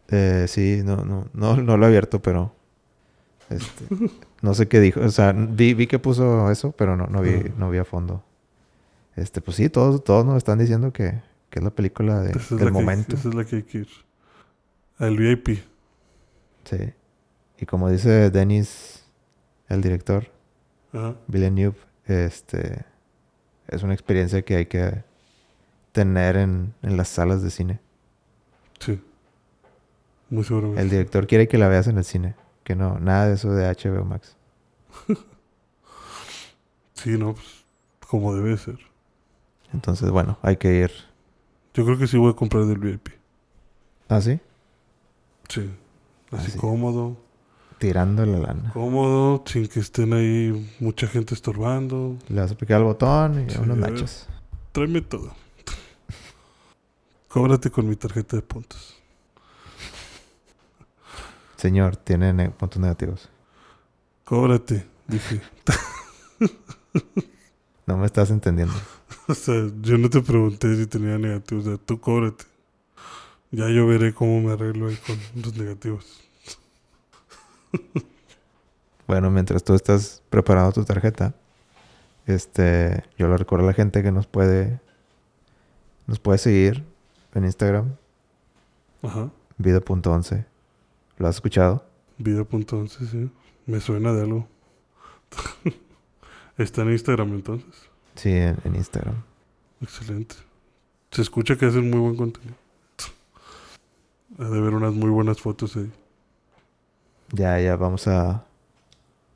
Eh, sí, no, no, no, no lo he abierto, pero este, no sé qué dijo. O sea, vi, vi que puso eso, pero no, no vi, no vi a fondo. Este, pues sí, todos, todos nos están diciendo que, que es la película de- Esa es, del la que, momento. esa es la que hay que ir. Al VIP. Sí. Y como dice Dennis, el director, Ajá. Villeneuve, este, es una experiencia que hay que tener en, en las salas de cine. Sí. Muy seguramente. El director quiere que la veas en el cine. Que no, nada de eso de HBO Max. Sí, no, pues como debe ser. Entonces, bueno, hay que ir. Yo creo que sí voy a comprar del VIP. ¿Ah, sí? Sí. Así Ah, sí. cómodo. Tirando la lana. Cómodo, sin que estén ahí mucha gente estorbando. Le vas a picar el botón y Sí, unos nachos. Tráeme todo. Cóbrate con mi tarjeta de puntos. Señor, tiene ne- puntos negativos. Cóbrate, dije. No me estás entendiendo. O sea, yo no te pregunté si tenía negativos. O sea, tú cóbrate. Ya yo veré cómo me arreglo ahí con los negativos. Bueno, mientras tú estás preparando tu tarjeta, este, yo le recuerdo a la gente que nos puede, nos puede seguir en Instagram, Ajá. vida.11. ¿Lo has escuchado? Vida.11, sí. Me suena de algo. Está en Instagram entonces. Sí, en, en Instagram. Excelente. Se escucha que hacen muy buen contenido. Ha de ver unas muy buenas fotos ahí. Ya, ya vamos a,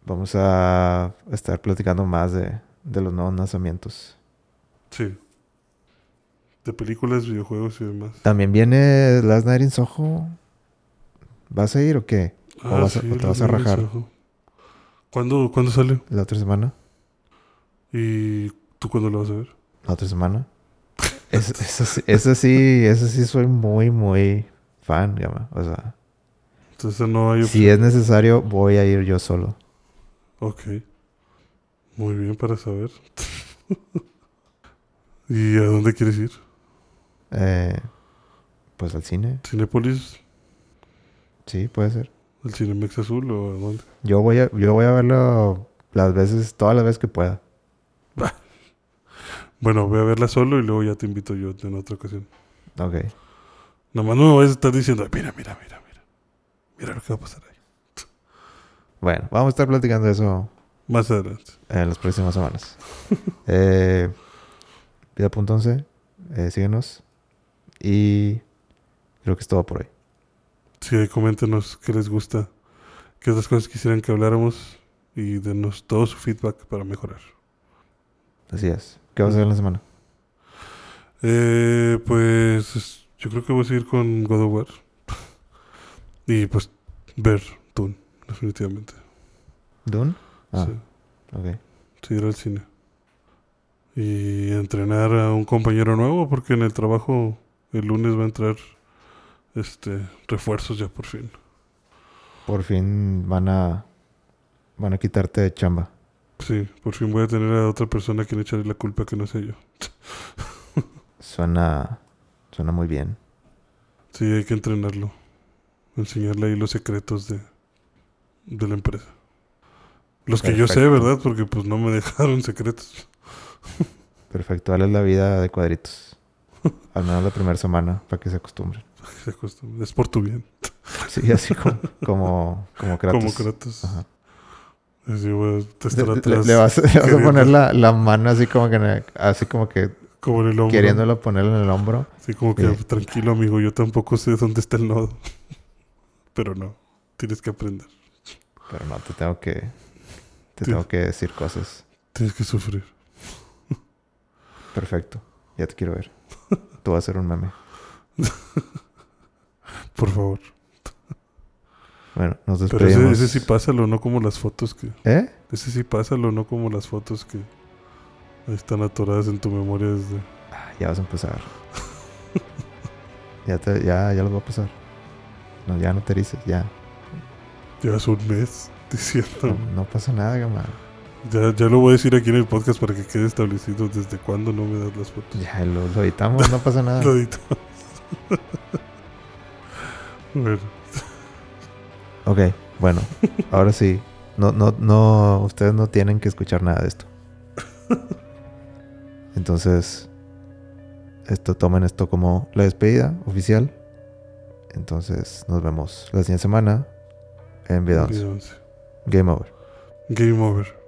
vamos a estar platicando más de, de los nuevos lanzamientos. Sí. De películas, videojuegos y demás. También viene Last Night in Soho. ¿Vas a ir o qué? ¿O vas a- o te vas a rajar? ¿Cuándo, ¿Cuándo sale? ¿La otra semana? ¿Y tú cuándo lo vas a ver? ¿La otra semana? Es- Eso sí, eso sí, eso sí soy muy, muy fan, Gama. O sea, Entonces no hay si es necesario, voy a ir yo solo. Ok. Muy bien para saber. ¿Y a dónde quieres ir? Eh, pues al cine, ¿Cinépolis? sí, puede ser. ¿El Cinemex Azul o a dónde? Yo voy a, yo voy a verlo las veces, todas las veces que pueda. Bueno, voy a verla solo y luego ya te invito yo en otra ocasión. Ok. Nada más no me vayas a estar diciendo, mira, mira, mira, mira. Lo que va a pasar ahí. Bueno, vamos a estar platicando de eso Más adelante. en las próximas semanas. eh, Vida.11, eh, síguenos. Y creo que es todo por hoy. Sí, coméntenos qué les gusta, qué otras cosas quisieran que habláramos y denos todo su feedback para mejorar. Así es. ¿Qué vas a hacer en la semana? Eh, pues es- yo creo que voy a seguir con God of War. Y pues ver Dune, definitivamente. ¿Dune? Ah, Sí, ok. sí, ir al cine. y entrenar a un compañero nuevo porque en el trabajo el lunes va a entrar este refuerzos ya por fin. Por fin van a van a quitarte de chamba. Sí, por fin voy a tener a otra persona a quien echarle la culpa que no sé yo. Suena suena muy bien. Sí, hay que entrenarlo. Enseñarle ahí los secretos de, de la empresa. Los que yo sé. ¿verdad? Porque pues no me dejaron secretos. Perfecto, dale la vida de cuadritos. Al menos la primera semana para que se acostumbren. Se acostumbra. Es por tu bien. Sí, así como como como Kratos. Como Kratos. Ajá. Así, güey, te Le, estará le- vas, le vas a poner la, la mano así como que en el- así como que Como en el hombro. queriéndolo poner en el hombro. Así como que, Sí. tranquilo, amigo, yo tampoco sé dónde está el nodo. Pero no, tienes que aprender. Pero no, te tengo que te tengo que decir cosas. Tienes que sufrir. Perfecto. Ya te quiero ver. Tú vas a ser un meme. Por favor. Bueno, nos Pero despedimos. ese, ese sí pásalo, no como las fotos que... ¿Eh? Ese sí pásalo, no como las fotos que están atoradas en tu memoria desde... Ah, ya vas a empezar. ya, te, ya, ya lo va a pasar. No, ya no te dices, ya. Llevas un mes diciendo... No, no pasa nada, gama. Ya, ya lo voy a decir aquí en el podcast para que quede establecido desde cuándo no me das las fotos. Ya lo, lo editamos, no pasa nada. Lo edito. bueno, Ok, bueno, ahora sí. No, no, no, ustedes no tienen que escuchar nada de esto. Entonces, esto, tomen esto como la despedida oficial. Entonces, nos vemos la siguiente semana en Vida 11. video once. Game over. Game over.